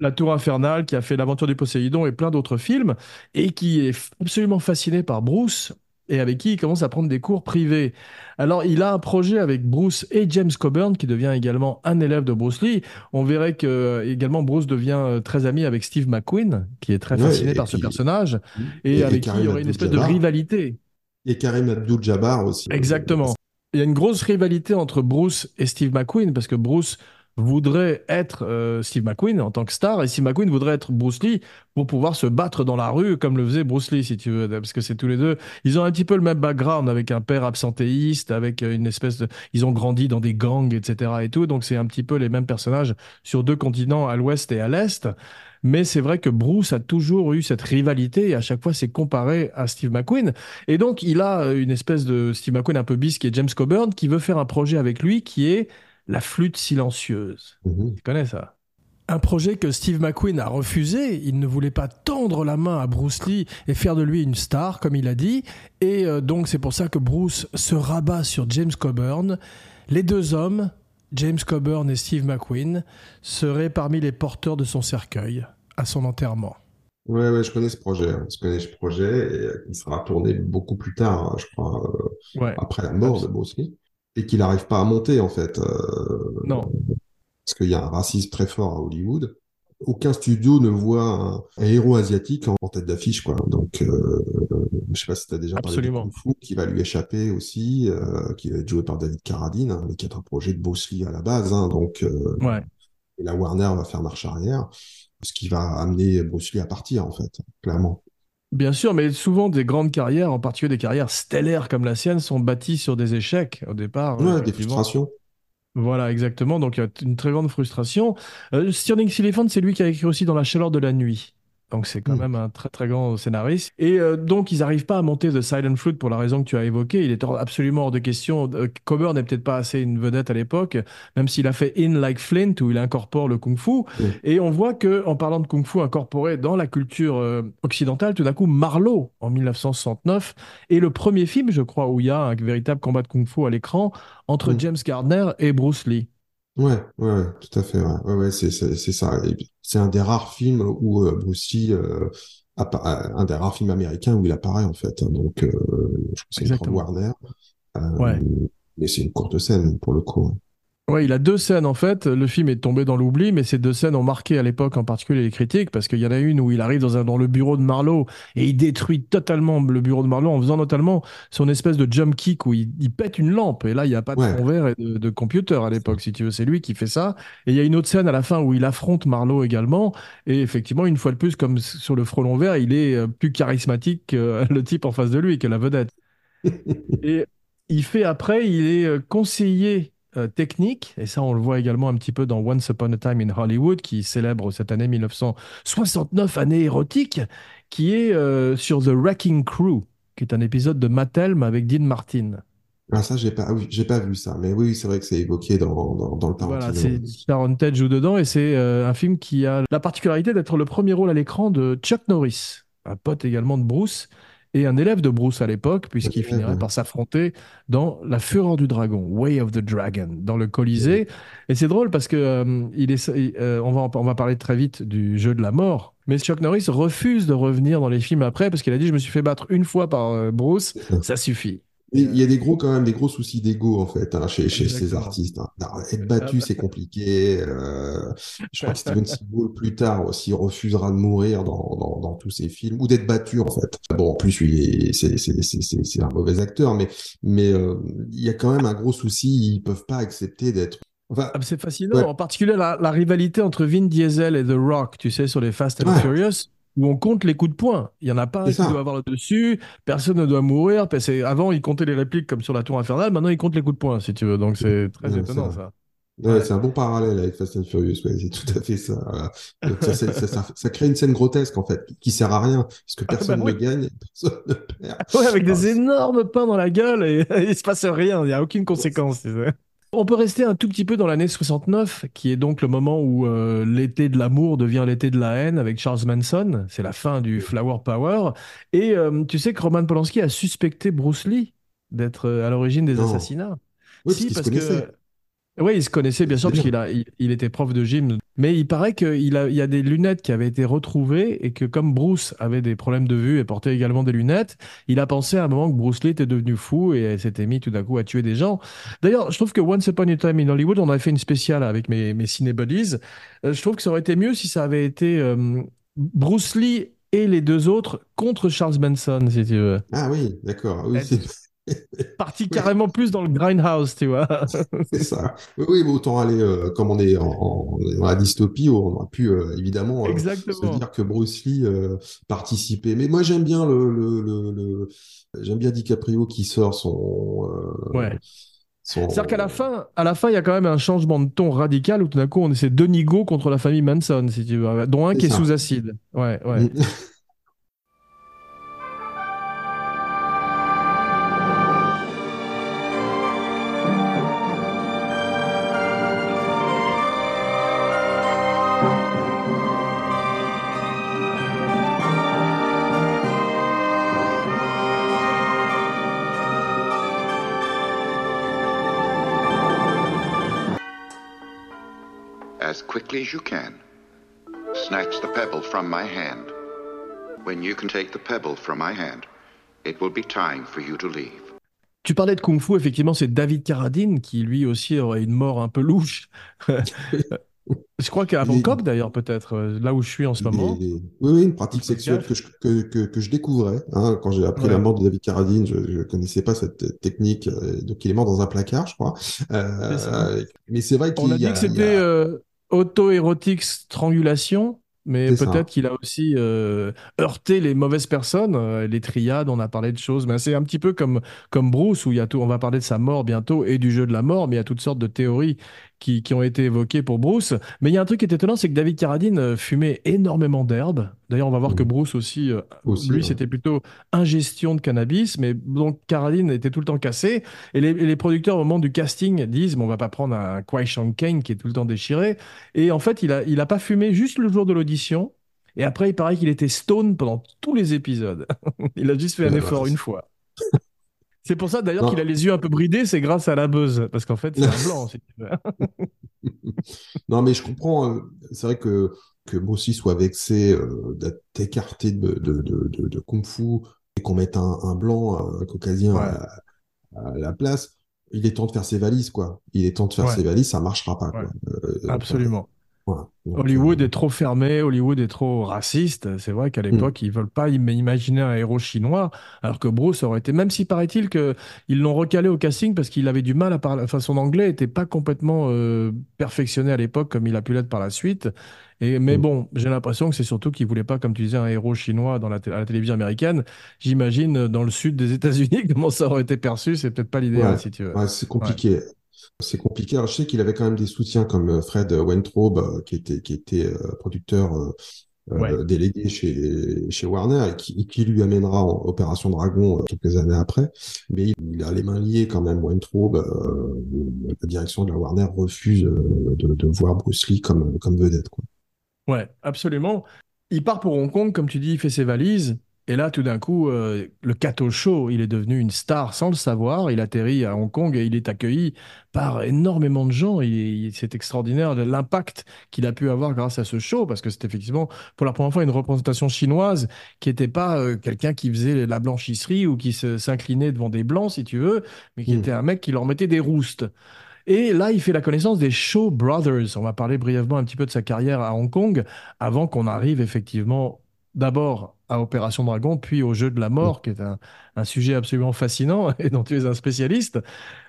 La Tour Infernale, qui a fait L'Aventure du Poséidon et plein d'autres films, et qui est absolument fasciné par Bruce et avec qui il commence à prendre des cours privés. Alors, il a un projet avec Bruce et James Coburn, qui devient également un élève de Bruce Lee. On verrait que euh, également Bruce devient très ami avec Steve McQueen, qui est très Ouais, fasciné par ce personnage, et, et- et avec qui il y aurait une espèce de rivalité. Et Karim Abdul-Jabbar aussi. Exactement. Il y a une grosse rivalité entre Bruce et Steve McQueen parce que Bruce voudrait être euh, Steve McQueen en tant que star et Steve McQueen voudrait être Bruce Lee pour pouvoir se battre dans la rue comme le faisait Bruce Lee si tu veux parce que c'est tous les deux. Ils ont un petit peu le même background avec un père absentéiste avec euh, une espèce de ils ont grandi dans des gangs etc et tout donc c'est un petit peu les mêmes personnages sur deux continents à l'ouest et à l'est mais c'est vrai que Bruce a toujours eu cette rivalité et à chaque fois c'est comparé à Steve McQueen et donc, il a euh, une espèce de Steve McQueen un peu bis qui est James Coburn qui veut faire un projet avec lui qui est La flûte silencieuse. Mhm. Tu connais ça? Un projet que Steve McQueen a refusé. Il ne voulait pas tendre la main à Bruce Lee et faire de lui une star, comme il a dit. Et euh, donc c'est pour ça que Bruce se rabat sur James Coburn. Les deux hommes, James Coburn et Steve McQueen, seraient parmi les porteurs de son cercueil à son enterrement. Ouais, ouais, je connais ce projet. hein. Je connais ce projet et euh, il sera tourné beaucoup plus tard, hein, je crois, euh, Ouais. après la mort de Bruce. Et qu'il n'arrive pas à monter, en fait. euh, Non. parce qu'il y a un racisme très fort à Hollywood. Aucun studio ne voit un, un héros asiatique en, en tête d'affiche, quoi. Donc, euh, je sais pas si tu as déjà parlé Absolument. de Kung Fu, qui va lui échapper aussi, euh, qui va être joué par David Carradine, hein, mais qui est un projet de Bruce Lee à la base. Hein, donc, euh, Ouais. et la Warner va faire marche arrière, ce qui va amener Bruce Lee à partir, en fait, clairement. Bien sûr, mais souvent des grandes carrières, en particulier des carrières stellaires comme la sienne, sont bâties sur des échecs au départ. Ouais, des frustrations. Voilà, exactement. Donc il y a une très grande frustration. Euh, Stirling c'est lui qui a écrit aussi Dans la chaleur de la nuit. Donc c'est quand Mm. même un très très grand scénariste. Et euh, donc ils n'arrivent pas à monter The Silent Flute pour la raison que tu as évoquée. Il est hors- absolument hors de question. Euh, Coburn n'est peut-être pas assez une vedette à l'époque, même s'il a fait In Like Flint où il incorpore le kung-fu. Mm. Et on voit que en parlant de kung-fu incorporé dans la culture euh, occidentale, tout d'un coup Marlowe en 1969 est le premier film, je crois, où il y a un véritable combat de kung-fu à l'écran entre Mm. James Gardner et Bruce Lee. Ouais, ouais, tout à fait. Ouais, ouais, ouais, c'est, c'est, c'est ça. Et puis, c'est un des rares films où euh, Bruce Lee, euh, appa- un des rares films américains où il apparaît en fait. Donc, euh, je crois que c'est Exactement. Warner. Euh, Ouais. Mais c'est une courte scène pour le coup. Ouais, il a deux scènes en fait. Le film est tombé dans l'oubli, mais ces deux scènes ont marqué à l'époque en particulier les critiques parce qu'il y en a une où il arrive dans, un, dans le bureau de Marlowe et il détruit totalement le bureau de Marlowe en faisant notamment son espèce de jump kick où il, il pète une lampe. Et là, il n'y a pas de Ouais. fond vert et de, de computer à l'époque, si tu veux. C'est lui qui fait ça. Et il y a une autre scène à la fin où il affronte Marlowe également. Et effectivement, une fois de plus, comme sur le frelon vert, il est euh, plus charismatique que le type en face de lui, que la vedette. <laughs> Et il fait après, il est euh, conseiller euh, technique, et ça on le voit également un petit peu dans Once Upon a Time in Hollywood, qui célèbre cette année 1969, année érotique, qui est euh, sur The Wrecking Crew, qui est un épisode de Mattelm avec Dean Martin. Ah, ça, j'ai pas, ah oui, j'ai pas vu ça. Mais oui, c'est vrai que c'est évoqué dans, dans, dans le Voilà, Tarantino. c'est Sharon joue dedans, et c'est euh, un film qui a la particularité d'être le premier rôle à l'écran de Chuck Norris, un pote également de Bruce, et un élève de Bruce à l'époque, puisqu'il finirait par s'affronter dans La Fureur du Dragon, Way of the Dragon, dans le Colisée. Et c'est drôle parce que euh, il est, euh, on, va, on va parler très vite du jeu de la mort, mais Chuck Norris refuse de revenir dans les films après parce qu'il a dit Je me suis fait battre une fois par euh, Bruce, ça suffit. Il y a des gros, quand même, des gros soucis d'ego, en fait, hein, chez, chez ces artistes. hein. Non, être battu, c'est compliqué. euh, je crois que Steven <laughs> Seagal, plus tard, aussi, refusera de mourir dans, dans, dans tous ses films, ou d'être battu, en fait. Bon, en plus, lui, c'est, c'est, un mauvais acteur, mais, mais euh, il y a quand même un gros souci. Ils peuvent pas accepter d'être... Enfin, Ah, c'est fascinant, Ouais. en particulier la, la rivalité entre Vin Diesel et The Rock, tu sais, sur les Fast and Ouais. Furious, où on compte les coups de poing. Il y en a pas un qui ça. doit avoir le dessus, personne ne doit mourir. parce que Avant, ils comptaient les répliques comme sur la Tour Infernale, maintenant ils comptent les coups de poing, si tu veux. Donc c'est très Ouais, étonnant, ça. Ouais, Ouais. c'est un bon parallèle avec Fast and Furious, ouais, c'est tout à fait ça. Donc ça, c'est- ça, ça, ça crée une scène grotesque en fait, qui sert à rien, parce que personne bah oui. ne gagne, et personne ne perd. <laughs> Ouais, avec des Ah, énormes pains dans la gueule et <laughs> il se passe rien, il n'y a aucune conséquence. On peut rester un tout petit peu dans l'année 69, qui est donc le moment où euh, l'été de l'amour devient l'été de la haine avec Charles Manson. C'est la fin du Flower Power. Et euh, tu sais que Roman Polanski a suspecté Bruce Lee d'être euh, à l'origine des Non. assassinats. Oui, Si, parce se connaissaient. Oui, il se connaissait bien sûr parce qu'il a, il, il était prof de gym. Mais il paraît qu'il a, il y a des lunettes qui avaient été retrouvées et que comme Bruce avait des problèmes de vue et portait également des lunettes, il a pensé à un moment que Bruce Lee était devenu fou et s'était mis tout d'un coup à tuer des gens. D'ailleurs, je trouve que Once Upon a Time in Hollywood, on avait fait une spéciale avec mes, mes cinébuddies. Euh, je trouve que ça aurait été mieux si ça avait été euh, Bruce Lee et les deux autres contre Charles Manson, si tu veux. Ah oui, d'accord. Oui, Parti Oui. carrément plus dans le grindhouse, tu vois. <laughs> c'est ça. Oui, oui, mais autant aller, euh, comme on est en, en- dans la dystopie, on aurait pu euh, évidemment euh, se dire que Bruce Lee participait. Mais moi, j'aime bien le, le, le, le- j'aime bien DiCaprio qui sort son, Ouais. son. C'est-à-dire qu'à la fin, à la fin, il y a quand même un changement de ton radical où tout d'un coup, on essaie deux nigauds contre la famille Manson, si tu veux, dont un qui est sous acide. Ouais, ouais. <laughs> Quickly as you can. Snatch the pebble from my hand. When you can take the pebble from my hand, it will be time for you to leave. Tu parlais de Kung Fu, effectivement, c'est David Carradine qui lui aussi aurait une mort un peu louche. <laughs> je crois qu'à Bangkok d'ailleurs, peut-être, euh, là où je suis en ce moment. Oui, oui, une pratique sexuelle que je, que, que, que je découvrais. hein, quand j'ai appris Ouais. la mort de David Carradine, je ne connaissais pas cette technique. euh, donc, il est mort dans un placard, je crois. Euh, mais c'est vrai qu'il On a y dit a, que c'était a- euh, auto-érotique strangulation, mais peut-être qu'il a aussi euh, heurté les mauvaises personnes, euh, les triades, on a parlé de choses. Mais c'est un petit peu comme, comme Bruce, où il y a tout, on va parler de sa mort bientôt et du jeu de la mort, mais il y a toutes sortes de théories qui, qui ont été évoquées pour Bruce. Mais il y a un truc qui est étonnant, c'est que David Carradine euh, fumait énormément d'herbe. D'ailleurs, on va voir que. Bruce aussi, euh, Aussi, lui, ouais. c'était plutôt ingestion de cannabis, mais donc Carradine était tout le temps cassé. Et les, producteurs, au moment du casting, disent bon, on va pas prendre un Kwai Chang Kane qui est tout le temps déchiré. Et en fait, il a, il a pas fumé juste le jour de l'audition. Et après, il paraît qu'il était stone pendant tous les épisodes. <laughs> il a juste fait un Ouais, effort une fois. <laughs> C'est pour ça d'ailleurs qu'il a les yeux un peu bridés, c'est grâce à la buzz. Parce qu'en fait, c'est un <laughs> blanc. si tu veux. Non, mais je comprends. euh, C'est vrai que, que Lee soit vexé euh, d'être écarté de, de, de, de, de Kung Fu et qu'on mette un, un blanc, un caucasien Ouais. à, à la place. Il est temps de faire ses valises, quoi. Il est temps de faire Ouais. ses valises, ça marchera pas, quoi. Ouais. Euh, Absolument. Hollywood euh, est trop fermé, Hollywood est trop raciste. C'est vrai qu'à l'époque, ils veulent pas im- imaginer un héros chinois, alors que Bruce aurait été, même si paraît-il que ils l'ont recalé au casting parce qu'il avait du mal à parler, enfin son anglais était pas complètement euh, perfectionné à l'époque comme il a pu l'être par la suite. Et, mais Mm. bon, j'ai l'impression que c'est surtout qu'il voulait pas, comme tu disais, un héros chinois dans la, à la télévision américaine. J'imagine euh, dans le sud des États-Unis <laughs> comment ça aurait été perçu. C'est peut-être pas l'idéal Ouais. si tu veux. Ouais, c'est compliqué. C'est compliqué. Alors, je sais qu'il avait quand même des soutiens comme euh, Fred Weintraub, euh, qui était, qui était euh, producteur Ouais. délégué chez, chez Warner et qui, qui lui amènera en Opération Dragon quelques années après. Mais il a les mains liées quand même. Weintraub, euh, la direction de la Warner refuse de, de voir Bruce Lee comme, comme vedette, quoi. Ouais, absolument. Il part pour Hong Kong, comme tu dis, il fait ses valises. Et là, tout d'un coup, euh, le Kato Show, il est devenu une star sans le savoir. Il atterrit à Hong Kong et il est accueilli par énormément de gens. C'est extraordinaire l'impact qu'il a pu avoir grâce à ce show, parce que c'est effectivement pour la première fois une représentation chinoise qui n'était pas euh, quelqu'un qui faisait la blanchisserie ou qui se- s'inclinait devant des blancs, si tu veux, mais qui Mm. était un mec qui leur mettait des roustes. Et là, il fait la connaissance des Shaw Brothers. On va parler brièvement un petit peu de sa carrière à Hong Kong avant qu'on arrive effectivement d'abord à Opération Dragon, puis au Jeu de la Mort, qui est un, un sujet absolument fascinant <laughs> et dont tu es un spécialiste.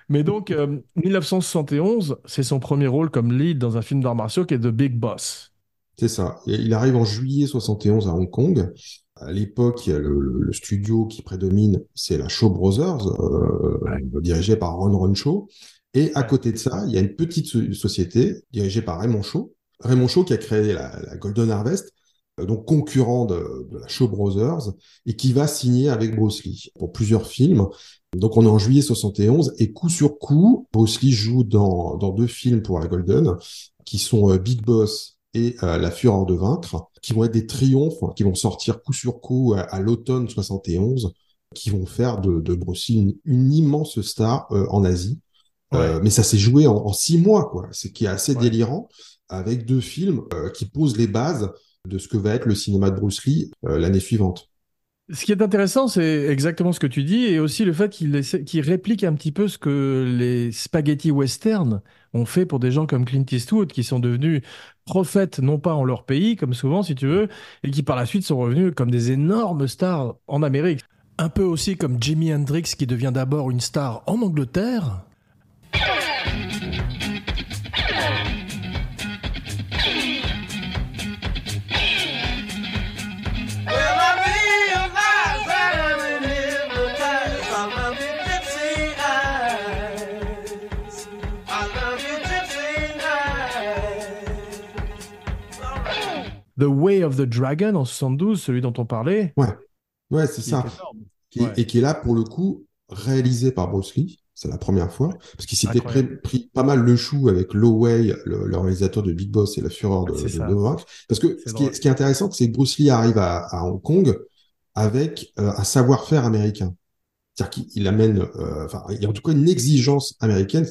Mais donc, euh, 1971, c'est son premier rôle comme lead dans un film d'arts martiaux qui est The Big Boss. C'est ça. Il arrive en juillet 71 à Hong Kong. À l'époque, il y a le, le- studio qui prédomine, c'est la Shaw Brothers, euh, Ouais. dirigé par Ron Ron Shaw. Et à côté de ça, il y a une petite so- société dirigée par Raymond Shaw. Raymond Shaw qui a créé la, la Golden Harvest, euh, donc concurrent de, de la Shaw Brothers, et qui va signer avec Bruce Lee pour plusieurs films. Donc on est en juillet 71 et coup sur coup, Bruce Lee joue dans, dans deux films pour la Golden, qui sont euh, Big Boss et euh, La Fureur de vaincre, qui vont être des triomphes, hein, qui vont sortir coup sur coup à, à l'automne 71, qui vont faire de, de Bruce Lee une, une immense star euh, en Asie. Euh, mais ça s'est joué en, en six mois, quoi. C'est qui est assez Ouais. délirant, avec deux films euh, qui posent les bases de ce que va être le cinéma de Bruce Lee euh, l'année suivante. Ce qui est intéressant, c'est exactement ce que tu dis, et aussi le fait qu'il réplique un petit peu ce que les spaghetti western ont fait pour des gens comme Clint Eastwood, qui sont devenus prophètes, non pas en leur pays, comme souvent, si tu veux, et qui par la suite sont revenus comme des énormes stars en Amérique. Un peu aussi comme Jimi Hendrix, qui devient d'abord une star en Angleterre. The Way of the Dragon en 72, celui dont on parlait. Ouais, c'est qui ça. Qui Ouais. Et qui est là, pour le coup, réalisé par Bruce Lee. C'est la première fois. Parce qu'il s'était pris pas mal le chou avec Lo Wei, le, le réalisateur de Big Boss et La Fureur de, C'est de, ça. de vaincre. Parce que C'est ce qui, est, drôle. ce qui est intéressant, c'est que Bruce Lee arrive à, à Hong Kong avec euh, un savoir-faire américain. C'est-à-dire qu'il il amène, euh, enfin, il y a en tout cas une exigence américaine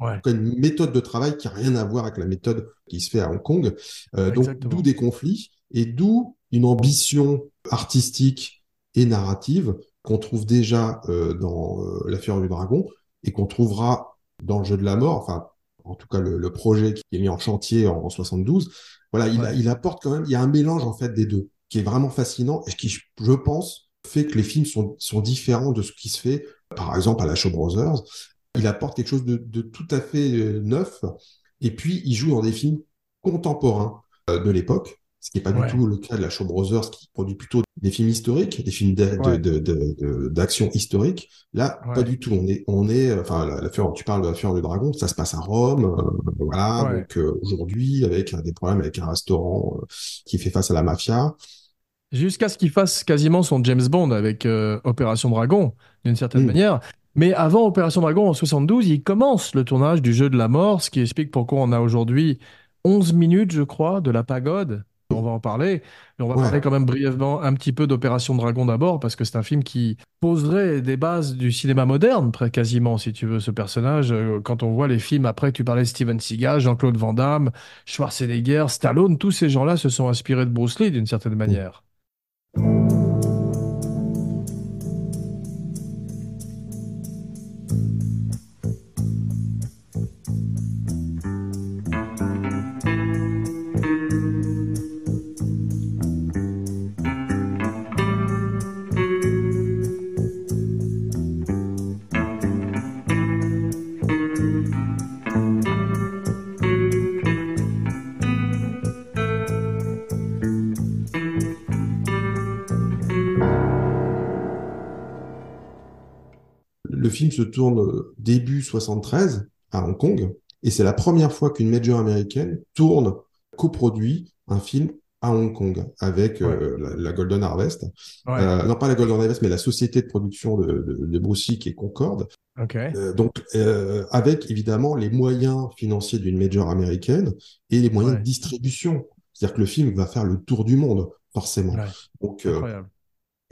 Ouais. une méthode de travail qui n'a rien à voir avec la méthode qui se fait à Hong Kong. Euh, donc, d'où des conflits et d'où une ambition artistique et narrative qu'on trouve déjà euh, dans euh, La Fureur du Dragon et qu'on trouvera dans le Jeu de la Mort, enfin, en tout cas, le, le projet qui est mis en chantier en, en 72. Voilà, il, a- Ouais. il apporte quand même, il y a un mélange, en fait, des deux qui est vraiment fascinant et qui, je pense, fait que les films sont, sont différents de ce qui se fait, par exemple, à la Shaw Brothers. Il apporte quelque chose de, de tout à fait euh, neuf. Et puis, il joue dans des films contemporains euh, de l'époque, ce qui n'est pas Ouais. du tout le cas de la Shaw Brothers, qui produit plutôt des films historiques, des films Ouais. d'action historique. Là, Ouais. pas du tout. On est, on est, euh, enfin, la, tu parles de la Fureur du Dragon, ça se passe à Rome, euh, voilà. Donc euh, aujourd'hui, avec des problèmes avec un restaurant euh, qui fait face à la mafia. Jusqu'à ce qu'il fasse quasiment son James Bond avec Opération Dragon, d'une certaine manière. Mais avant Opération Dragon, en 72, il commence le tournage du Jeu de la Mort, ce qui explique pourquoi on a aujourd'hui 11 minutes, je crois, de la pagode. On va en parler. Mais on va Ouais. parler quand même brièvement un petit peu d'Opération Dragon d'abord, parce que c'est un film qui poserait des bases du cinéma moderne, quasiment, si tu veux, ce personnage. Euh, Quand on voit les films, après, tu parlais de Steven Seagal, Jean-Claude Van Damme, Schwarzenegger, Stallone, tous ces gens-là se sont inspirés de Bruce Lee d'une certaine manière. Le film se tourne début 73 à Hong Kong et c'est la première fois qu'une major américaine tourne, coproduit un film à Hong Kong avec euh, la, la Golden Harvest. Ouais, Euh, non, pas la Golden Harvest, mais la société de production de, de, de qui est Concorde. Euh, donc, avec évidemment les moyens financiers d'une major américaine et les moyens Ouais. de distribution. C'est-à-dire que le film va faire le tour du monde, forcément. Donc.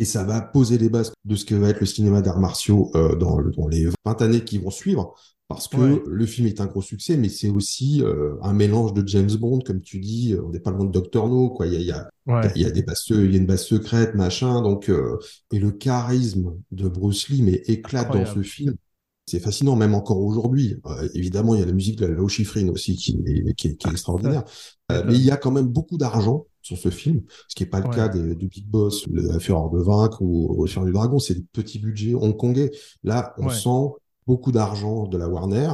Et ça va poser les bases de ce que va être le cinéma d'arts martiaux euh, dans, le- dans les 20 années qui vont suivre. Parce que Ouais. le film est un gros succès, mais c'est aussi euh, un mélange de James Bond, comme tu dis. On n'est pas loin de Doctor No, quoi. Il y a, il y a, Ouais. il y a des bases, il y a une base secrète, machin. Donc, euh, et le charisme de Bruce Lee, mais éclate dans ce film. C'est fascinant, même encore aujourd'hui. Euh, évidemment, il y a la musique de la Lao Schifrin aussi qui est, qui est, qui est <laughs> extraordinaire. Euh, mais il y a quand même beaucoup d'argent sur ce film, ce qui n'est pas le Ouais. cas des- du Big Boss, de La Fureur de Vaincre ou Fureur du Dragon. C'est des petits budgets hongkongais. Là, on Ouais. sent beaucoup d'argent de la Warner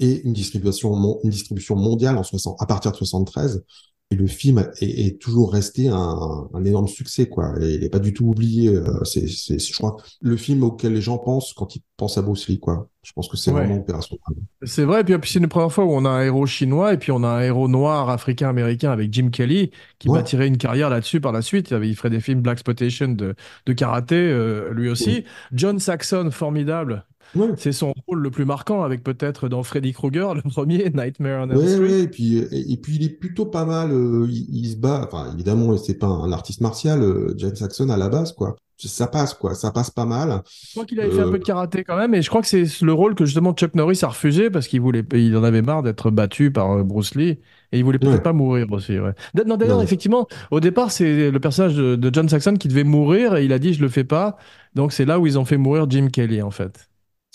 et une distribution, une distribution mondiale en 60, à partir de 73. Et le film est, est toujours resté un, un énorme succès, quoi. Et il n'est pas du tout oublié. euh, C'est, c'est, je crois, le film auquel les gens pensent quand ils pensent à Bruce Lee, quoi. Je pense que c'est Ouais. vraiment Opération. C'est vrai, et puis, puis c'est une première fois où on a un héros chinois et puis on a un héros noir africain-américain avec Jim Kelly qui Ouais. va tirer une carrière là-dessus par la suite. Il ferait des films Black Exploitation de, de karaté, euh, lui aussi. John Saxon, formidable. Ouais. C'est son rôle le plus marquant avec peut-être dans Freddy Krueger, le premier, Nightmare on Elm Ouais, Street. ouais, et puis, et, et puis il est plutôt pas mal, euh, il, il se bat, enfin évidemment c'est pas un artiste martial, euh, James Saxon à la base, quoi. Ça passe, quoi, ça passe pas mal. Je crois qu'il avait fait un Euh, peu de karaté quand même, et je crois que c'est le rôle que justement Chuck Norris a refusé parce qu'il voulait, il en avait marre d'être battu par euh, Bruce Lee, et il voulait peut-être Ouais. pas mourir aussi. Ouais. Non, d'ailleurs, effectivement, au départ, c'est le personnage de, de John Saxon qui devait mourir, et il a dit je le fais pas. Donc c'est là où ils ont fait mourir Jim Kelly en fait.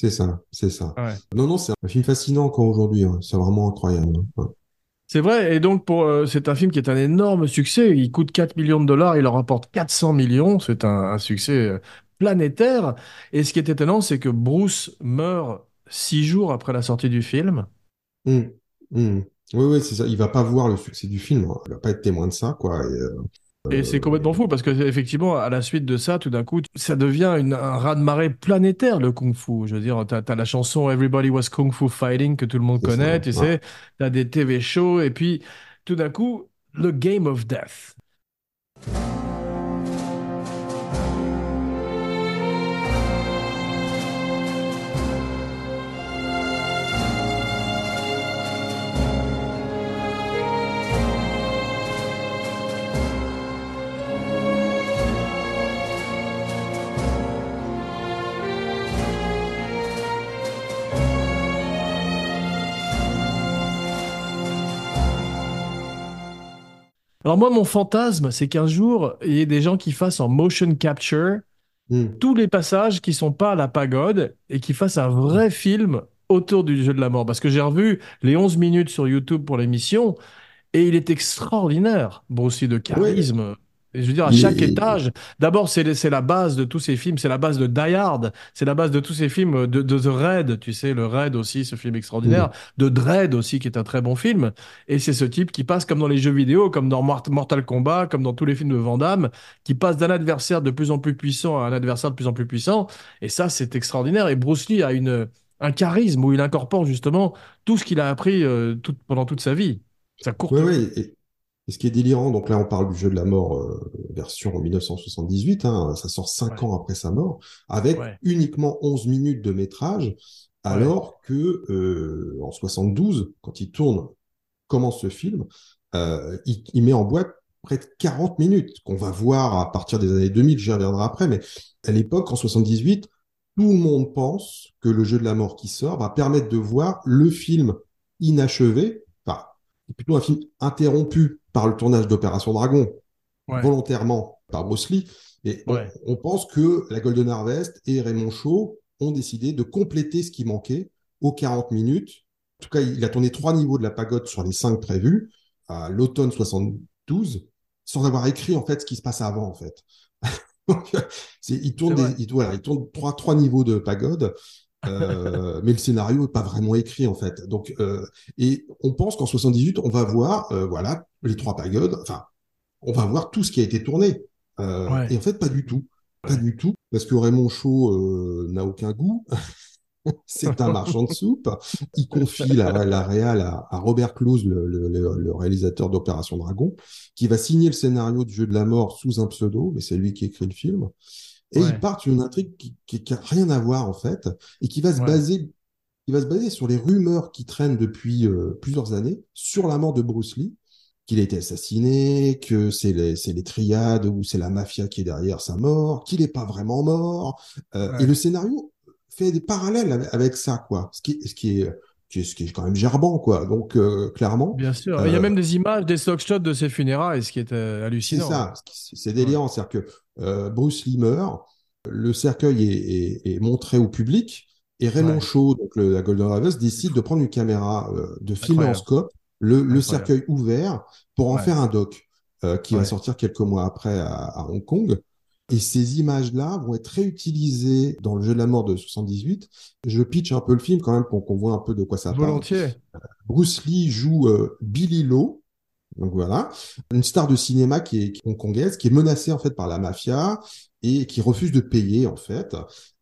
C'est ça, c'est ça. Ouais. Non, non, c'est un film fascinant encore aujourd'hui, hein. C'est vraiment incroyable. Ouais. C'est vrai, et donc pour euh, c'est un film qui est un énorme succès. Il coûte 4 millions de dollars, il en rapporte 400 millions. C'est un, un succès euh, planétaire. Et ce qui est étonnant, c'est que Bruce meurt six jours après la sortie du film. Hum, hum. Oui, oui, c'est ça. Il va pas voir le succès du film, hein. Il va pas être témoin de ça, quoi. Et, euh, Et c'est complètement fou parce que effectivement, à la suite de ça, tout d'un coup, ça devient une- un raz-de-marée planétaire le kung-fu. Je veux dire, t'as as la chanson Everybody Was Kung Fu Fighting que tout le monde connaît, ça, tu ouais. sais. T'as des TV shows et puis tout d'un coup, le Game of Death. Alors moi, mon fantasme, c'est qu'un jour, il y ait des gens qui fassent en motion capture Hmm. tous les passages qui sont pas à la pagode et qui fassent un vrai film autour du jeu de la mort. Parce que j'ai revu les 11 minutes sur YouTube pour l'émission et il est extraordinaire, Bruce Lee, de charisme. Je veux dire, à chaque étage, d'abord, c'est la base de tous ces films, c'est la base de Die Hard, c'est la base de tous ces films de, de The Raid, tu sais, le Raid aussi, ce film extraordinaire, de Dread aussi, qui est un très bon film. Et c'est ce type qui passe comme dans les jeux vidéo, comme dans Mort- Mortal Kombat, comme dans tous les films de Van Damme, qui passe d'un adversaire de plus en plus puissant à un adversaire de plus en plus puissant. Et ça, c'est extraordinaire. Et Bruce Lee a une, un charisme où il incorpore justement tout ce qu'il a appris euh, tout- pendant toute sa vie. Sa courte Ouais, vie. Ouais, et, ce qui est délirant, donc là on parle du jeu de la mort euh, version 1978, hein, ça sort cinq Ouais. ans après sa mort, avec Ouais. uniquement 11 minutes de métrage, alors que euh, en 72, quand il tourne, commence ce film, euh, il, il met en boîte près de 40 minutes, qu'on va voir à partir des années 2000, j'y reviendrai après, mais à l'époque, en 78, tout le monde pense que le jeu de la mort qui sort va permettre de voir le film inachevé, enfin, plutôt un film interrompu par le tournage d'Opération Dragon, Ouais. volontairement par Bruce Lee. Et on- Ouais. on, pense que la Golden Harvest et Raymond Shaw ont décidé de compléter ce qui manquait aux 40 minutes. En tout cas, il a tourné trois niveaux de la pagode sur les cinq prévus à l'automne 72, sans avoir écrit en fait ce qui se passe avant en fait. <laughs> Donc, il tourne, C'est vrai. des, il, voilà, il tourne trois, trois niveaux de pagode, euh, mais le scénario n'est pas vraiment écrit en fait. Donc, euh, et on pense qu'en 78, on va voir, euh, voilà, les trois pagodes. Enfin, on va voir tout ce qui a été tourné. Euh, Ouais. Et en fait, pas du tout, pas du tout, parce que Raymond Shaw euh, n'a aucun goût. <laughs> C'est un marchand de soupe. Il confie la, la réal à, à Robert Close, le- le réalisateur d'Opération Dragon, qui va signer le scénario du jeu de la mort sous un pseudo, mais c'est lui qui écrit le film. Et Ouais. il part sur une intrigue qui, qui, qui a rien à voir en fait, et qui va se Ouais. baser, qui va se baser sur les rumeurs qui traînent depuis euh, plusieurs années sur la mort de Bruce Lee, qu'il a été assassiné, que c'est les, c'est les triades ou c'est la mafia qui est derrière sa mort, qu'il n'est pas vraiment mort. Euh, Ouais. Et le scénario fait des parallèles avec, avec ça, quoi. Ce qui, ce qui est, qui est, qui est quand même gerbant, quoi. Donc, euh, clairement, Bien sûr. Euh, Il y a même des images, des stock shots de ses funérailles, ce qui est euh, c'est hallucinant. ça. C'est c'est délirant. C'est-à-dire que Bruce Lee meurt, le cercueil est, est- est montré au public, et Raymond Ouais. Shaw, donc le- la Golden Harvest, décide de prendre une caméra, de filmer en scope le, cercueil ouvert pour en Ouais. faire un doc qui va sortir quelques mois après à, à Hong Kong. Et ces images-là vont être réutilisées dans le jeu de la mort de 78. Je pitch un peu le film quand même pour qu'on voit un peu de quoi ça parle. Volontiers. Bruce Lee joue euh, Billy Lowe, donc voilà, une star de cinéma qui est, qui est hongkongaise, qui est menacée en fait par la mafia et qui refuse de payer en fait.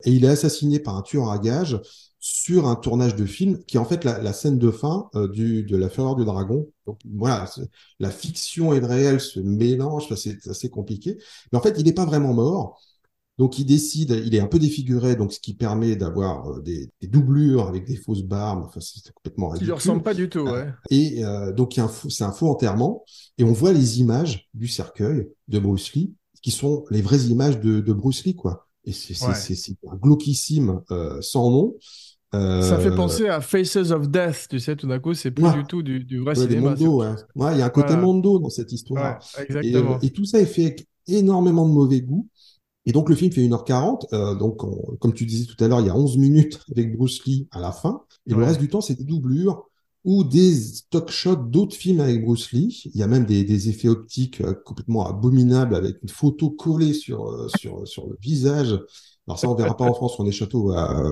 Et il est assassiné par un tueur à gages sur un tournage de film qui est en fait la, la scène de fin euh, du, de La Fureur du Dragon. Donc voilà, la fiction et le réel se mélangent, c'est assez compliqué. Mais en fait, il n'est pas vraiment mort. Donc il décide, il est un peu défiguré, donc ce qui permet d'avoir euh, des, des doublures avec des fausses barbes. Enfin, c'est complètement ridicule. lui ressemble pas du tout, ouais. Et euh, donc, il c'est un faux enterrement. Et on voit les images du cercueil de Bruce Lee, qui sont les vraies images de, de Bruce Lee, quoi. Et c'est c'est- Ouais. glauquissime euh, sans nom. Euh, Ça fait penser à Faces of Death, tu sais, tout d'un coup, c'est plus Ouais. du tout du, du vrai ouais, cinéma. Mondo, ouais. Il y a un côté Voilà. Mondo dans cette histoire. Et, euh, exactement. et tout ça est fait avec énormément de mauvais goût. Et donc, le film fait 1h40. Euh, donc, on- comme tu disais tout à l'heure, il y a 11 minutes <laughs> avec Bruce Lee à la fin. Et le reste du temps, c'est des doublures ou des stock shots d'autres films avec Bruce Lee. Il y a même des, des effets optiques euh, complètement abominables avec une photo collée sur, euh, sur, sur le visage. Alors ça, on verra pas en France, on est château va,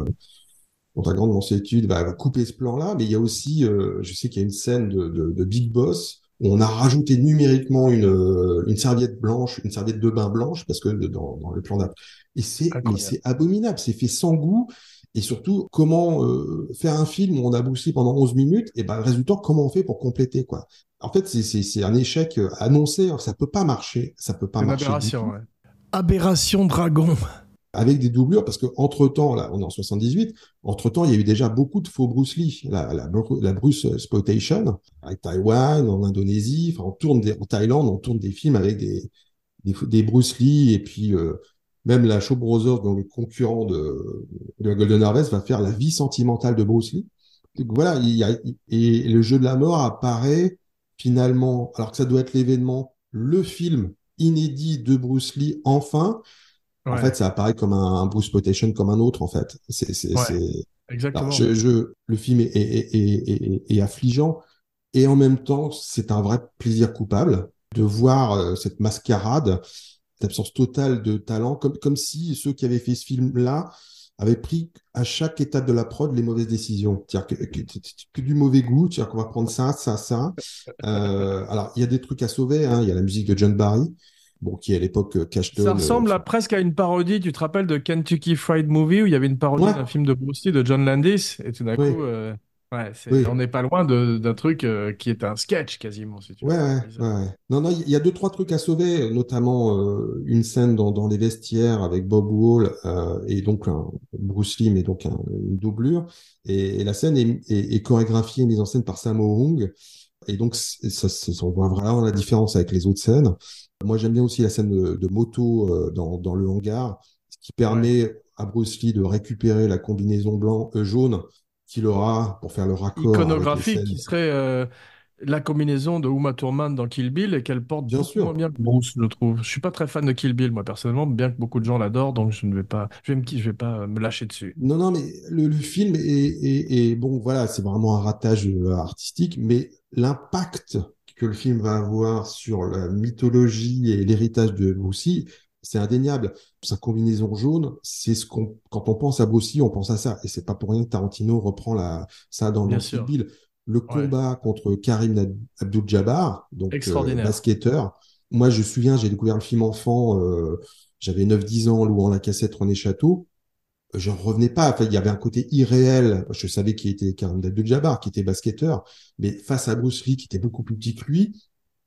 pour ta grande mansuétude, va, va couper ce plan-là. Mais il y a aussi, euh, je sais qu'il y a une scène de, de, de Big Boss où on a rajouté numériquement une, euh, une serviette blanche, une serviette de bain blanche, parce que dans, dans le plan d'après. Et c'est, abominable, c'est fait sans goût. Et surtout, comment euh, faire un film où on a boussé pendant 11 minutes, et ben le résultat, comment on fait pour compléter, quoi? En fait, c'est, un échec annoncé, ça peut pas marcher, ça peut pas marcher. aberration, ouais. Aberration Dragon. Avec des doublures, parce que entre temps, là, on est en 78, entre temps, il y a eu déjà beaucoup de faux Bruce Lee, la, la, la Bruce Exploitation, avec Taïwan, en Indonésie, enfin, on tourne des, en Thaïlande, on tourne des films avec des, des, des Bruce Lee, et puis, euh, même la Shaw Brothers, donc le concurrent de, de Golden Harvest, va faire la vie sentimentale de Bruce Lee. Donc voilà, il y a, et le jeu de la mort apparaît finalement, alors que ça doit être l'événement le film inédit de Bruce Lee, enfin, en fait, ça apparaît comme un, un Bruce Exploitation comme un autre, en fait. C'est, c'est, Ouais. c'est... exactement. Alors, je, je- le film est, est, est, est, est- est affligeant et en même temps, c'est un vrai plaisir coupable de voir euh, cette mascarade, cette absence totale de talent, comme, comme si ceux qui avaient fait ce film-là avaient pris à chaque étape de la prod les mauvaises décisions. C'est-à-dire que, que, que- que du mauvais goût, c'est-à-dire qu'on va prendre ça, ça, ça. Euh, alors, il y a des trucs à sauver, hein. Il y a la musique de John Barry, bon, qui à l'époque euh, Cashton. Ça euh, ressemble à, presque à une parodie. Tu te rappelles de Kentucky Fried Movie où il y avait une parodie Ouais. d'un film de Bruce Lee de John Landis et tout d'un Oui. coup, euh, ouais, Oui. on n'est pas loin d'un truc euh, qui est un sketch quasiment, si tu veux. Ouais, ouais, ouais. Non, non, il y a deux, trois trucs à sauver, notamment une scène dans, dans les vestiaires avec Bob Wall et donc un, Bruce Lee, mais donc un- une doublure. Et, et la scène est, est, est chorégraphiée et mise en scène par Sammo Hung. Et donc, ça, c'est- on voit vraiment la différence avec les autres scènes. Moi, j'aime bien aussi la scène de, de moto euh, dans, dans le hangar, ce qui permet à Bruce Lee de récupérer la combinaison blanc, euh, jaune qu'il aura pour faire le raccord Iconographique qui serait euh, la combinaison de Uma Thurman dans Kill Bill et qu'elle porte Bien sûr. moins bien que Bruce, je trouve. Je suis pas très fan de Kill Bill, moi, personnellement, bien que beaucoup de gens l'adorent, donc je ne vais pas, je vais me, je vais pas me lâcher dessus. Non, non, mais le, le film est, est- est- bon, voilà, c'est vraiment un ratage euh, artistique, mais l'impact que le film va avoir sur la mythologie et l'héritage de Bruce Lee, c'est indéniable. Sa combinaison jaune, c'est ce qu'on, quand on pense à Bruce Lee, on pense à ça. Et c'est pas pour rien que Tarantino reprend la, ça dans le Bill. Le combat contre Karim Abdul-Jabbar, donc euh, basketteur. Moi, je me souviens, j'ai découvert le film enfant, euh, j'avais 9-10 ans, louant la cassette René Château je revenais pas. Enfin, il y avait un côté irréel. Je savais qu'il était Karim Abdul-Jabbar, qui était basketteur, mais face à Bruce Lee, qui était beaucoup plus petit que lui,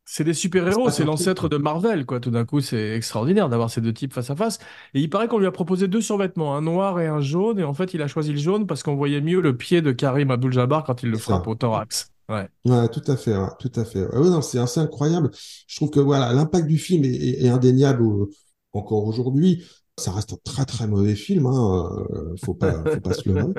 C'est des super-héros, C'est l'ancêtre de Marvel, quoi. Tout d'un coup, c'est extraordinaire d'avoir ces deux types face à face. Et il paraît qu'on lui a proposé deux survêtements, un noir et un jaune, et en fait, il a choisi le jaune parce qu'on voyait mieux le pied de Karim Abdul-Jabbar quand il le ça. frappe au thorax. Ouais. Ouais, tout à fait, tout à fait. Ouais, non, c'est assez incroyable. Je trouve que voilà, l'impact du film est, est- est indéniable au- encore aujourd'hui. Ça reste un très très mauvais film, hein, euh, faut pas, faut pas se leurrer.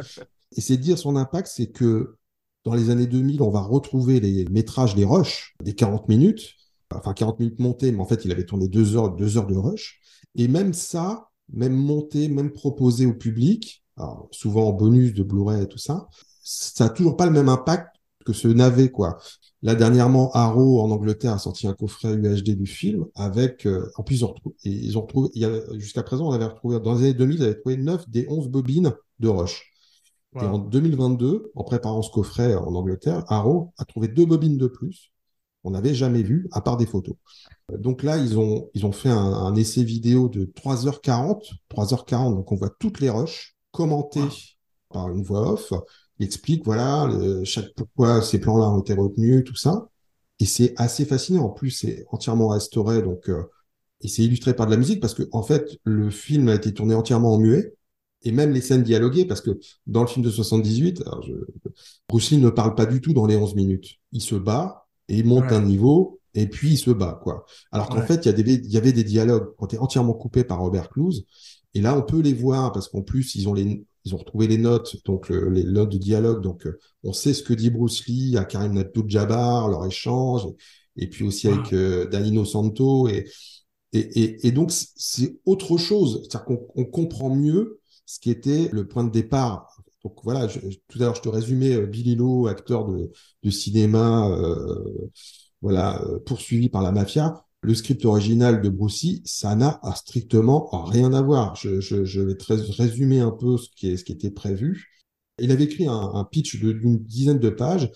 Et c'est dire son impact, c'est que dans les années 2000, on va retrouver les métrages, les rushs, des 40 minutes, enfin 40 minutes montées, mais en fait, il avait tourné deux heures, deux heures de rush. Et même ça, même monté, même proposé au public, souvent en bonus de Blu-ray et tout ça, ça a toujours pas le même impact que ce navet, quoi. Là, dernièrement, Arrow en Angleterre a sorti un coffret UHD du film avec, euh, en plus, ils ont retrouvé, et ils ont retrouvé, il y a, jusqu'à présent, on avait retrouvé, dans les années 2000, ils avaient trouvé 9 des 11 bobines de Rush. Et en Wow. 2022, en préparant ce coffret en Angleterre, Arrow a trouvé deux bobines de plus qu'on n'avait jamais vues, à part des photos. Donc là, ils ont, ils ont fait un, un essai vidéo de 3h40, 3h40, donc on voit toutes les rushs commentées Wow. par une voix off. Il explique, voilà, le- chaque, pourquoi ces plans-là ont été retenus, tout ça. Et c'est assez fascinant. En plus, c'est entièrement restauré, donc, euh, et c'est illustré par de la musique parce que, en fait, le film a été tourné entièrement en muet. Et même les scènes dialoguées, parce que dans le film de 78, alors je, Bruce Lee ne parle pas du tout dans les 11 minutes. Il se bat et il monte Ouais. un niveau et puis il se bat, quoi. Alors qu'en Ouais. fait, il y, a des, il y avait des dialogues qui ont été entièrement coupés par Robert Clouse. Et là, on peut les voir parce qu'en plus, ils ont les, ils ont retrouvé les notes, donc le- les notes de dialogue. Donc, euh, on sait ce que dit Bruce Lee à Karim Abdul-Jabbar, leur échange, et, puis aussi Wow. avec euh, Danilo Santo. Et, et, et, et donc, c'est autre chose. C'est-à-dire qu'on on comprend mieux ce qui était le point de départ. Donc voilà, je- tout à l'heure, je te résumais euh, Billy Lowe, acteur de, de cinéma, euh, voilà, euh, poursuivi par la mafia. Le script original de Bruce Lee, ça n'a strictement rien à voir. Je, je, je vais te rés- résumer un peu ce qui, est, ce qui était prévu. Il avait écrit un, pitch d'une dizaine de pages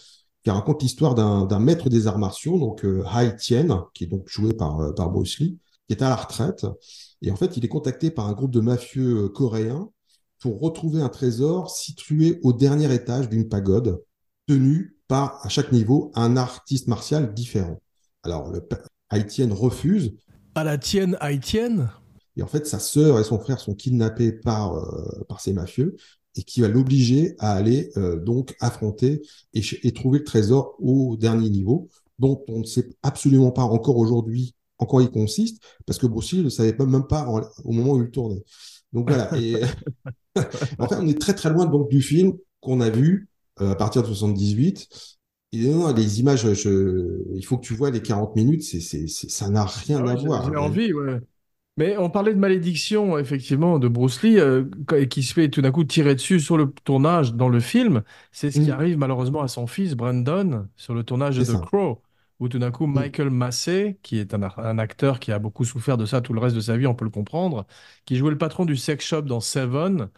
qui raconte l'histoire d'un d'un maître des arts martiaux, donc euh, Hai Tien, qui est donc joué par, euh, par Bruce Lee, qui est à la retraite. Et en fait, il est contacté par un groupe de mafieux euh, coréens pour retrouver un trésor situé au dernier étage d'une pagode, tenu par, à chaque niveau, un artiste martial différent. Alors, le pa- Haïtien refuse, À la tienne, haïtienne et en fait, sa sœur et son frère sont kidnappés par, euh, par ces mafieux, et qui va l'obliger à aller euh, donc affronter et, et trouver le trésor au dernier niveau, dont on ne sait absolument pas encore aujourd'hui en quoi il consiste, parce que Bruce Lee ne savait pas, même pas en- au moment où il tournait. Donc voilà. <laughs> Et <laughs> en fait, on est très très loin donc du film qu'on a vu euh, à partir de 78. Non, les images, je, il faut que tu vois les 40 minutes, c'est, c'est, c'est- ça n'a Ah rien à ouais, j'ai voir. j'ai Mais, envie, ouais. Mais on parlait de malédiction, effectivement, de Bruce Lee, euh, qui se fait tout d'un coup tirer dessus sur le tournage dans le film. C'est ce qui Hum, arrive malheureusement à son fils, Brandon, sur le tournage de The. Crow, où tout d'un coup, Hum. Michael Massey, qui est un, un acteur qui a beaucoup souffert de ça tout le reste de sa vie, on peut le comprendre, qui jouait le patron du sex shop dans Seven,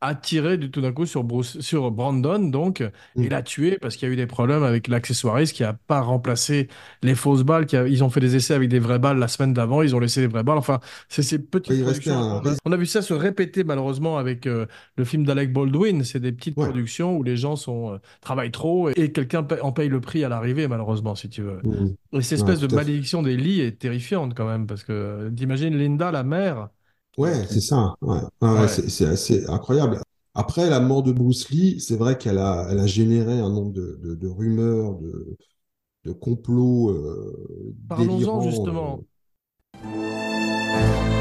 a tiré du, tout d'un coup sur, Bruce, sur Brandon, donc, et hum. l'a tué parce qu'il y a eu des problèmes avec l'accessoiriste qui n'a pas remplacé les fausses balles. Qui a- ils ont fait des essais avec des vraies balles la semaine d'avant, ils ont laissé les vraies balles. Enfin, c'est ces petites productions. un On a, vu ça se répéter malheureusement avec euh, le film d'Alec Baldwin. C'est des petites Ouais. productions où les gens sont, euh, travaillent trop et, et quelqu'un en paye le prix à l'arrivée, malheureusement, si tu veux. Hum. Et cette Ouais, espèce de malédiction des lits est terrifiante quand même, parce que euh, t'imagines Linda, la mère, Ouais, c'est ça. Ouais, Ouais, ouais, Ouais. c'est assez incroyable. Après, la mort de Bruce Lee, c'est vrai qu'elle a, elle a généré un nombre de, de, de rumeurs, de, de complots euh, Parlons-en délirants. justement. euh.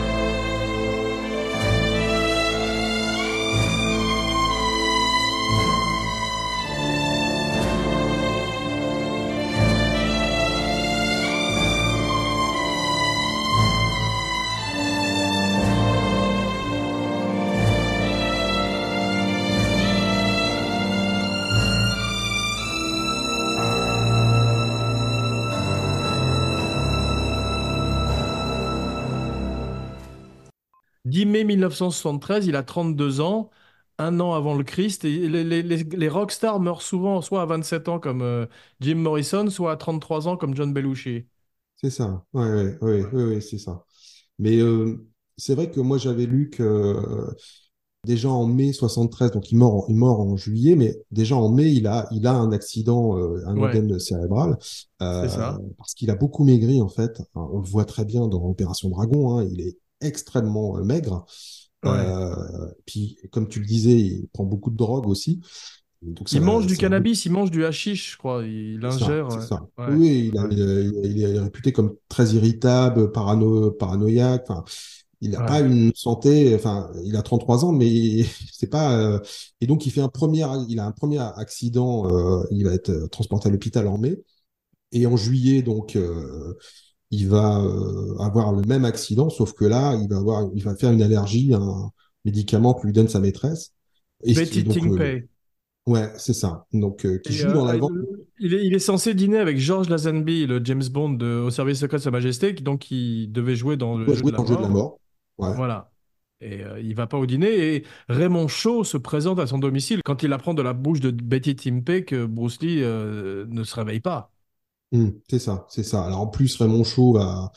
10 mai 1973, il a 32 ans, un an avant le Christ. Et les, les, les, les rockstars meurent souvent soit à 27 ans comme euh, Jim Morrison, soit à 33 ans comme John Belushi. C'est ça. Ouais, ouais, ouais, ouais, c'est ça. Mais euh, c'est vrai que moi, j'avais lu que euh, déjà en mai 73, donc il meurt en, il meurt en juillet, mais déjà en mai, il a, il a un accident, euh, un œdème cérébral, parce qu'il a beaucoup maigri, en fait. Enfin, on le voit très bien dans Opération Dragon, hein, il est extrêmement euh, maigre. Ouais. Euh, puis, comme tu le disais, il prend beaucoup de drogue aussi. Donc, Il mange du cannabis, il mange du hashish, je crois. Il ça, ingère. ça. ouais. Oui, il, a- ouais. est réputé comme très irritable, parano, paranoïaque. Enfin, il n'a pas une santé. Enfin, il a 33 ans, mais <laughs> c'est pas. euh, et donc, il fait un premier, il a un premier accident. euh, il va être transporté à l'hôpital en mai. Et en juillet, donc, euh, il va euh, avoir le même accident, sauf que là, il va avoir, il va faire une allergie à un médicament que lui donne sa maîtresse. Et, Betty donc, euh, ouais, c'est ça. Donc, euh, qui Et, joue euh, dans la vente. il est, il est censé dîner avec George Lazenby, le James Bond de- au service secret de Sa Majesté, qui donc il devait jouer dans le jeu jouer de la dans le jeu de la mort. Ouais. Voilà. Et euh, il va pas au dîner. Et Raymond Shaw se présente à son domicile quand il apprend de la bouche de Betty Timpey que Bruce Lee ne se réveille pas. Hmm, c'est ça, c'est ça. Alors en plus, Raymond Chaud va,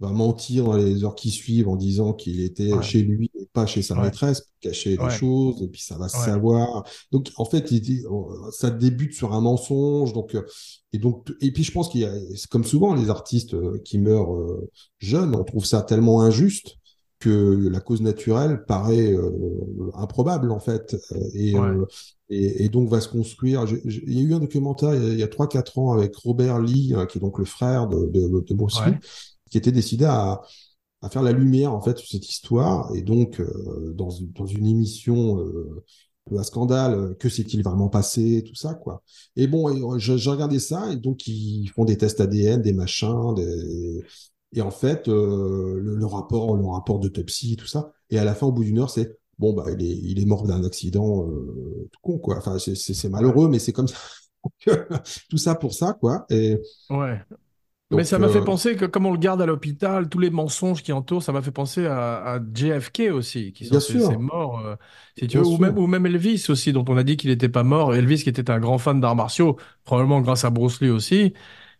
va mentir dans les heures qui suivent en disant qu'il était Ouais, chez lui et pas chez sa ouais, maîtresse, pour cacher des ouais, choses, et puis ça va se savoir. Donc en fait, il dit- on- ça débute sur un mensonge. Donc, euh, et, donc, et puis je pense qu'il y a, comme souvent les artistes euh, qui meurent euh, jeunes, on trouve ça tellement injuste que la cause naturelle paraît euh, improbable en fait. Euh, Et, ouais, euh, et, et donc va se construire. Il y a eu un documentaire il y a, a 3-4 ans avec Robert Lee, euh, qui est donc le frère de, de, de Bruce Lee, qui était décidé à, à faire la lumière en fait sur cette histoire. Et donc euh, dans, dans une émission un scandale, que s'est-il vraiment passé, tout ça quoi. Et bon, j'ai regardé ça et donc ils font des tests ADN, des machins, des... et en fait euh, le, le rapport, le rapport d'autopsie, tout ça. Et à la fin, au bout d'une heure, c'est bon bah il est, il est mort d'un accident euh, tout con quoi. Enfin c'est malheureux, mais c'est comme ça. <laughs> tout ça pour ça quoi. Et ouais. Mais ça m'a fait euh, penser que comme on le garde à l'hôpital, tous les mensonges qui entourent, ça m'a fait penser à, à JFK aussi, qui sont bien ces, ces sûr, morts, euh, si tu bien veux, ou même, sûr. ou même Elvis aussi, dont on a dit qu'il n'était pas mort. Elvis qui était un grand fan d'arts martiaux, probablement grâce à Bruce Lee aussi.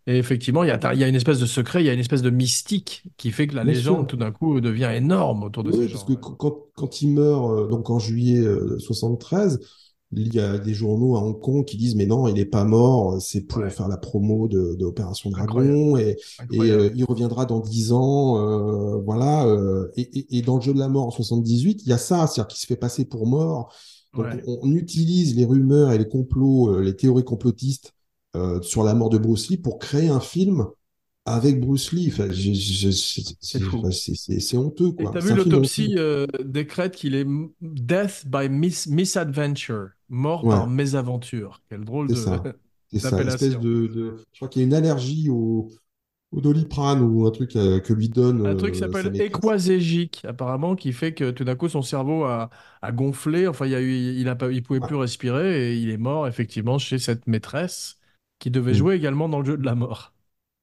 Et effectivement, il y a, il y a une espèce de secret, il y a une espèce de mystique qui fait que la Bien légende, sûr. tout d'un coup, devient énorme autour de ces Oui, parce que quand, quand il meurt, euh, donc en juillet euh, 73, il y a des journaux à Hong Kong qui disent, mais non, il n'est pas mort, c'est Ouais, pour ouais, faire la promo de, de Opération incroyable, Dragon, et, euh, il reviendra dans 10 ans, euh, voilà. euh, et, et, et dans le jeu de la mort en 78, il y a ça, c'est-à-dire qu'il se fait passer pour mort. Donc Ouais. on, on utilise les rumeurs et les complots, euh, les théories complotistes euh, sur la mort de Bruce Lee pour créer un film avec Bruce Lee. Enfin, c'est honteux, Et t'as vu l'autopsie euh, décrète qu'il est death by mis misadventure, mort par mésaventure. Quel drôle de. ça. <laughs> Ça, espèce de, de- Je crois qu'il y a une allergie au, au Doliprane ou un truc euh, que lui donne Un truc qui sa s'appelle équaségique, apparemment, qui fait que tout d'un coup son cerveau a, a gonflé. Enfin, il a eu, il a pas, il pouvait Ouais. plus respirer et il est mort effectivement chez cette maîtresse qui devait Mm. jouer également dans le jeu de la mort.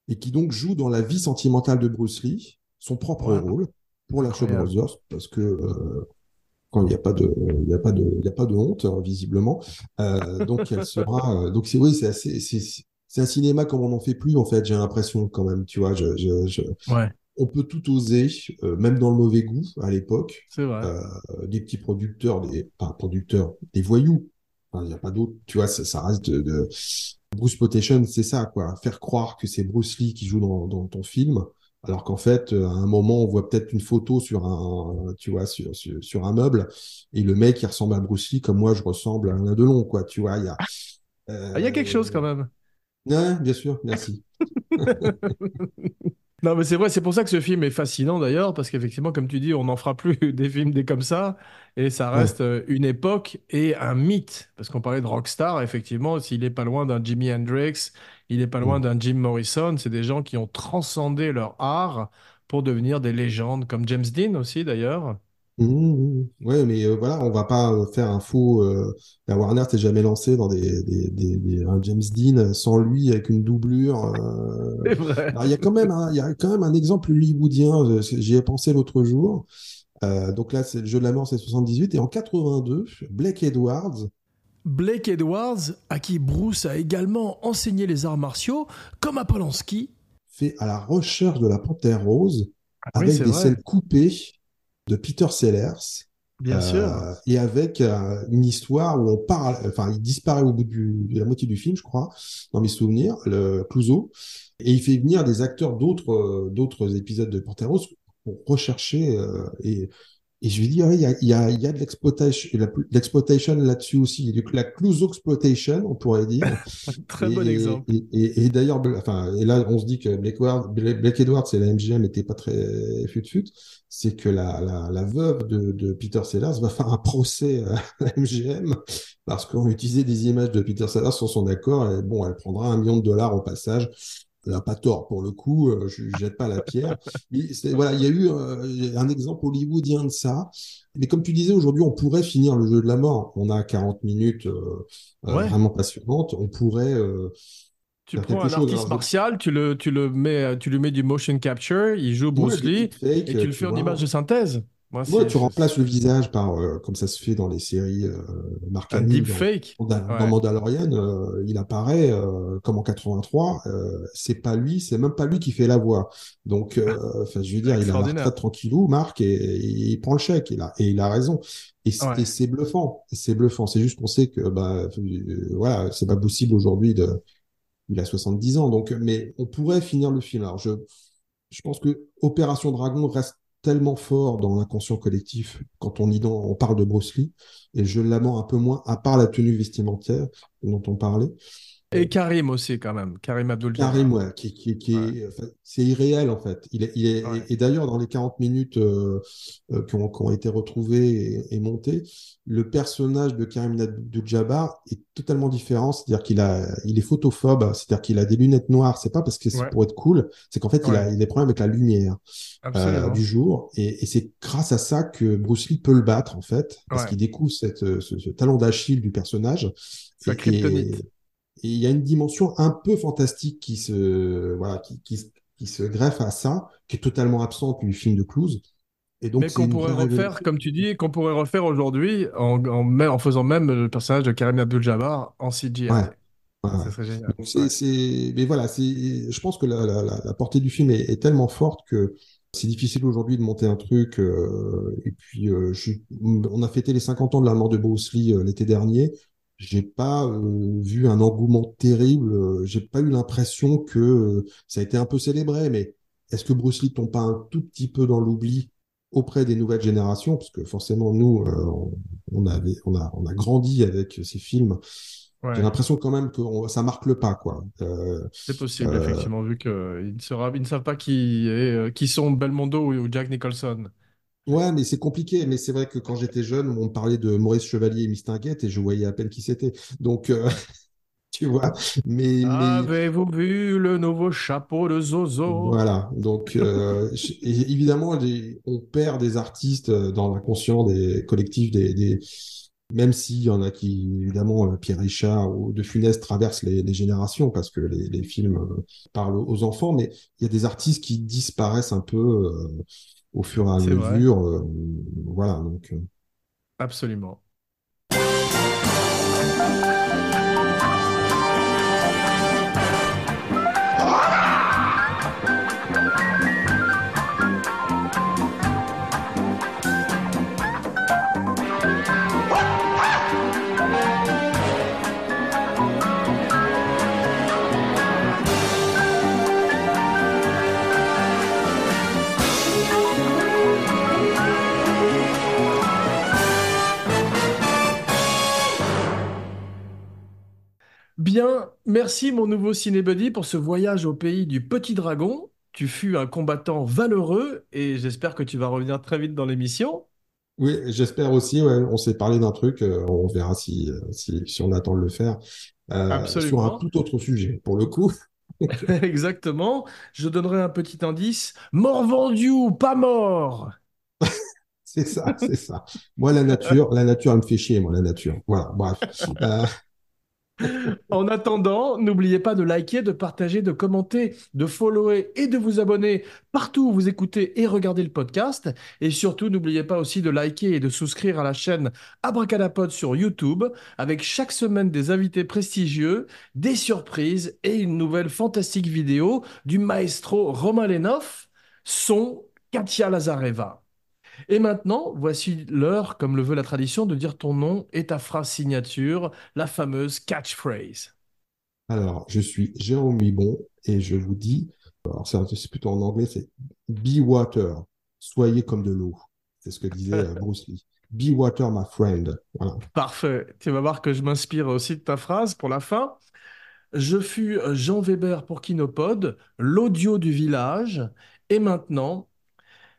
Et qui donc joue dans la vie sentimentale de Bruce Lee, son propre Ouais, rôle pour la incroyable. Brothers, parce que euh, quand il n'y a pas de, il a pas de, il a pas de honte, hein, visiblement. Euh, donc elle <laughs> sera, euh, donc c'est oui, c'est assez, c'est, c'est un cinéma comme on n'en fait plus en fait. J'ai l'impression quand même, tu vois, je, je, je- Ouais, on peut tout oser, euh, même dans le mauvais goût à l'époque. c'est vrai. Des petits producteurs, des, pas producteurs, des voyous. Enfin, Il n'y a pas d'autre, tu vois, ça, ça reste de, de... Bruce Potation, c'est ça, quoi. Faire croire que c'est Bruce Lee qui joue dans, dans ton film, alors qu'en fait, euh, à un moment, on voit peut-être une photo sur un, tu vois, sur, sur, sur un meuble, et le mec, il ressemble à Bruce Lee comme moi, je ressemble à Alain Delon, quoi. Tu vois, il y a, Ah, il y a quelque chose euh... quand même. ouais, bien sûr, merci. <laughs> Non, mais c'est vrai, c'est pour ça que ce film est fascinant d'ailleurs, parce qu'effectivement, comme tu dis, on n'en fera plus <laughs> des films des comme ça, et ça reste euh, une époque et un mythe. Parce qu'on parlait de rockstar, effectivement, s'il n'est pas loin d'un Jimi Hendrix, il n'est pas loin Mm. d'un Jim Morrison, c'est des gens qui ont transcendé leur art pour devenir des légendes, comme James Dean aussi d'ailleurs. Mmh. Ouais, mais euh, voilà, on va pas euh, faire un faux. Euh, la Warner s'est jamais lancé dans des, des, des, des- un James Dean sans lui avec une doublure. euh. <laughs> Il y a quand même un, il y a quand même un exemple hollywoodien. J'y ai pensé l'autre jour. Euh, donc là, c'est le jeu de la mort, c'est 78 et en 82, Blake Edwards Blake Edwards, à qui Bruce a également enseigné les arts martiaux, comme à Polanski. fait à la recherche de la panthère rose Oui, avec des vrai, scènes coupées de Peter Sellers. bien sûr. Euh, et avec euh, une histoire où on parle, enfin, il disparaît au bout du, de la moitié du film, je crois, dans mes souvenirs, le Clouseau, et il fait venir des acteurs d'autres euh, d'autres épisodes de Panteros pour rechercher euh, et et je lui dis, ouais, il y a, il y a, y a de l'exploitation là-dessus aussi, Il y a de la Clouseau exploitation, on pourrait dire. <laughs> Très Et, bon exemple. et, et, et d'ailleurs, enfin, et là, on se dit que Blake Edwards et la MGM n'étaient pas très fut-fut. C'est que la, la, la veuve de, de Peter Sellers va faire un procès à <laughs> la MGM parce qu'on utilisait des images de Peter Sellers sans son accord. Et bon, elle prendra un million de dollars au passage. Elle n'a pas tort pour le coup. euh, Je ne jette pas la pierre. Mais voilà, il y a eu euh, un exemple hollywoodien de ça. Mais comme tu disais, aujourd'hui, on pourrait finir le jeu de la mort. On a 40 minutes euh, Ouais. vraiment passionnantes. On pourrait Tu prends un chose. artiste Alors, martial, tu le, tu le mets, tu lui mets du motion capture, il joue Bruce Lee, et tu le fais en image de synthèse. Moi, tu remplaces le visage par, euh, comme ça se fait dans les séries euh, Mark un dans, deepfake. dans Ouais. Mandalorian, euh, il apparaît euh, comme en 83. euh, c'est pas lui, c'est même pas lui qui fait la voix. Donc, euh, enfin, je veux dire, il a la retraite tranquillou, Marc, et, et il prend le chèque. Il a, et il a raison. Et c'est Ouais. bluffant. C'est bluffant. C'est juste qu'on sait que, bah, voilà, c'est pas possible aujourd'hui de. Il a 70 ans, donc, mais on pourrait finir le film. Alors, je, je pense que Opération Dragon reste tellement fort dans l'inconscient collectif quand on, ident- on parle de Bruce Lee, et je l'amends un peu moins, à part la tenue vestimentaire dont on parlait. Et Karim aussi, quand même. Karim Abdul-Jabbar. Karim, ouais, qui, qui, qui est, enfin, c'est irréel en fait. Il est, il est, Ouais. et, et d'ailleurs, dans les 40 minutes euh, euh, qui, ont, qui ont été retrouvées et, et montées, le personnage de Karim Abdul-Jabbar est totalement différent. C'est-à-dire qu'il a, il est photophobe, c'est-à-dire qu'il a des lunettes noires. C'est pas parce que c'est Ouais. pour être cool, c'est qu'en fait, il a, il a des problèmes avec la lumière euh, du jour. Et, et c'est grâce à ça que Bruce Lee peut le battre, en fait, parce qu'il découvre cette, ce, ce talon d'Achille du personnage. Sa kryptonite. Et- il y a une dimension un peu fantastique qui se, voilà, qui, qui, se- qui se greffe à ça, qui est totalement absente du film de Clouse. Et donc, Mais qu'on pourrait refaire, comme tu dis, qu'on pourrait refaire aujourd'hui en, en, faisant même le personnage de Karim Abdul-Jabbar en CGI. Ouais. Ça serait génial. Donc, c'est, Ouais. c'est, mais voilà, c'est, je pense que la, la, la, la portée du film est, est tellement forte que c'est difficile aujourd'hui de monter un truc. euh, et puis, euh, je, on a fêté les 50 ans de la mort de Bruce Lee euh, l'été dernier. J'ai pas euh, vu un engouement terrible. euh, J'ai pas eu l'impression que euh, ça a été un peu célébré. Mais est-ce que Bruce Lee tombe pas un tout petit peu dans l'oubli auprès des nouvelles générations? Parce que forcément, nous, euh, on, avait, on a, on a grandi avec ces films. J'ai l'impression quand même que on- ça marque le pas, quoi. C'est possible, effectivement, vu qu'ils ne, savent pas qui, est, qui sont Belmondo ou, ou Jack Nicholson. Ouais, mais c'est compliqué. Mais c'est vrai que quand j'étais jeune, on parlait de Maurice Chevalier et Mistinguett et je voyais à peine qui c'était. Donc, euh, <laughs> tu vois. Mais, mais Avez-vous vu le nouveau chapeau de Zozo? voilà. Donc, euh, <laughs> évidemment, les- on perd des artistes euh, dans l'inconscient des collectifs, des, des- même s'il y en a qui, évidemment, Pierre Richard ou De Funès traversent les, les générations parce que les, les films parlent aux enfants, mais il y a des artistes qui disparaissent un peu euh, au fur et à mesure. euh, voilà. Donc, euh, Absolument. Bien, merci mon nouveau cinébuddy pour ce voyage au pays du Petit Dragon. Tu fus un combattant valeureux et j'espère que tu vas revenir très vite dans l'émission. Oui, j'espère aussi. Ouais, on s'est parlé d'un truc. euh, on verra si, euh, si, si on attend de le faire euh, sur un tout autre sujet. Pour le coup, <laughs> <laughs> Exactement. Je donnerai un petit indice. Mort vendu ou pas mort? <laughs> c'est ça, c'est ça. Moi, la nature, la nature, elle me fait chier. Moi, la nature. Voilà. Bref. Euh, <laughs> En attendant, n'oubliez pas de liker, de partager, de commenter, de follower et de vous abonner partout où vous écoutez et regardez le podcast. Et surtout, n'oubliez pas aussi de liker et de souscrire à la chaîne Abracadapod sur YouTube avec chaque semaine des invités prestigieux, des surprises et une nouvelle fantastique vidéo du maestro Romain Lenoff, son Katia Lazareva. Et maintenant, voici l'heure, comme le veut la tradition, de dire ton nom et ta phrase signature, la fameuse catchphrase. alors, je suis Jérôme Mibon et je vous dis, alors c'est plutôt en anglais, c'est Be water. Soyez comme de l'eau. C'est ce que disait euh, <laughs> Bruce Lee. Be water, my friend. Voilà. Parfait. Tu vas voir que je m'inspire aussi de ta phrase pour la fin. Je fus Jean Weber pour Kinopod, l'audio du village. Et maintenant,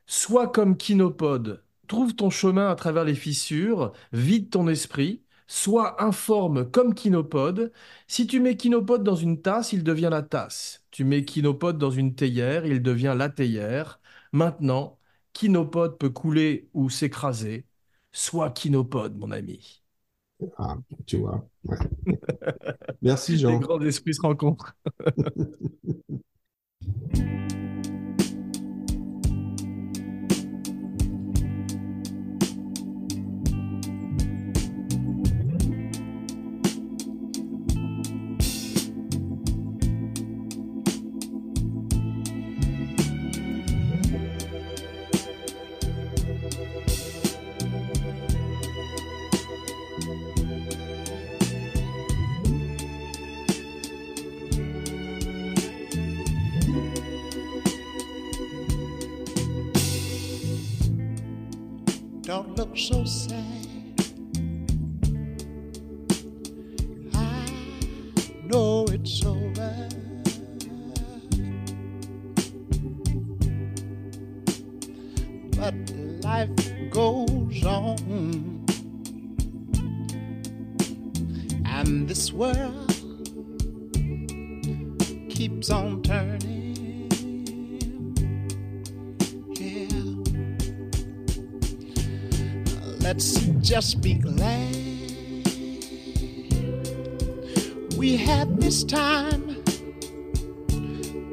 sois comme Kinopod. Trouve ton chemin à travers les fissures, vide ton esprit. Sois informe comme Kinopod. Si tu mets Kinopod dans une tasse, il devient la tasse. Tu mets Kinopod dans une théière, il devient la théière. Maintenant, Kinopod peut couler ou s'écraser. Sois Kinopod, mon ami. Ah, tu vois. Ouais. <laughs> Merci, Les Jean. grands esprits se rencontrent. <laughs> so sad. Just be glad we had this time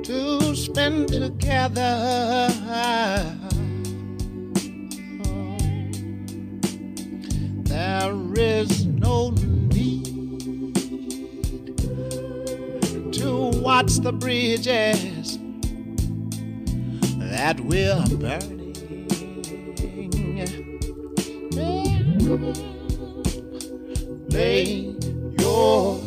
to spend together. There is no need to watch the bridges that we're burning. Lay your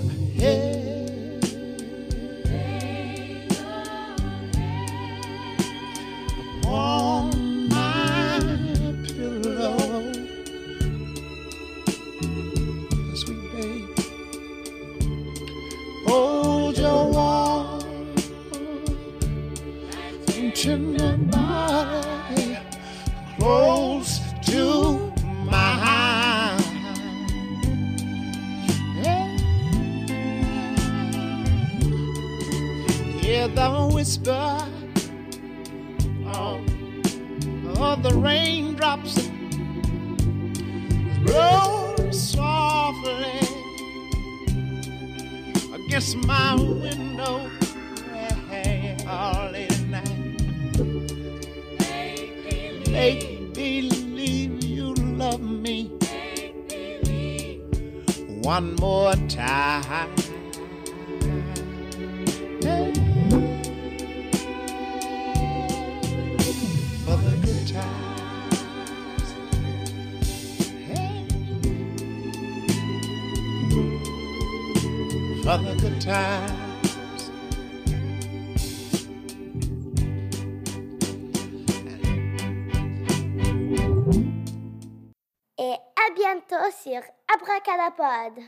Abracadapod.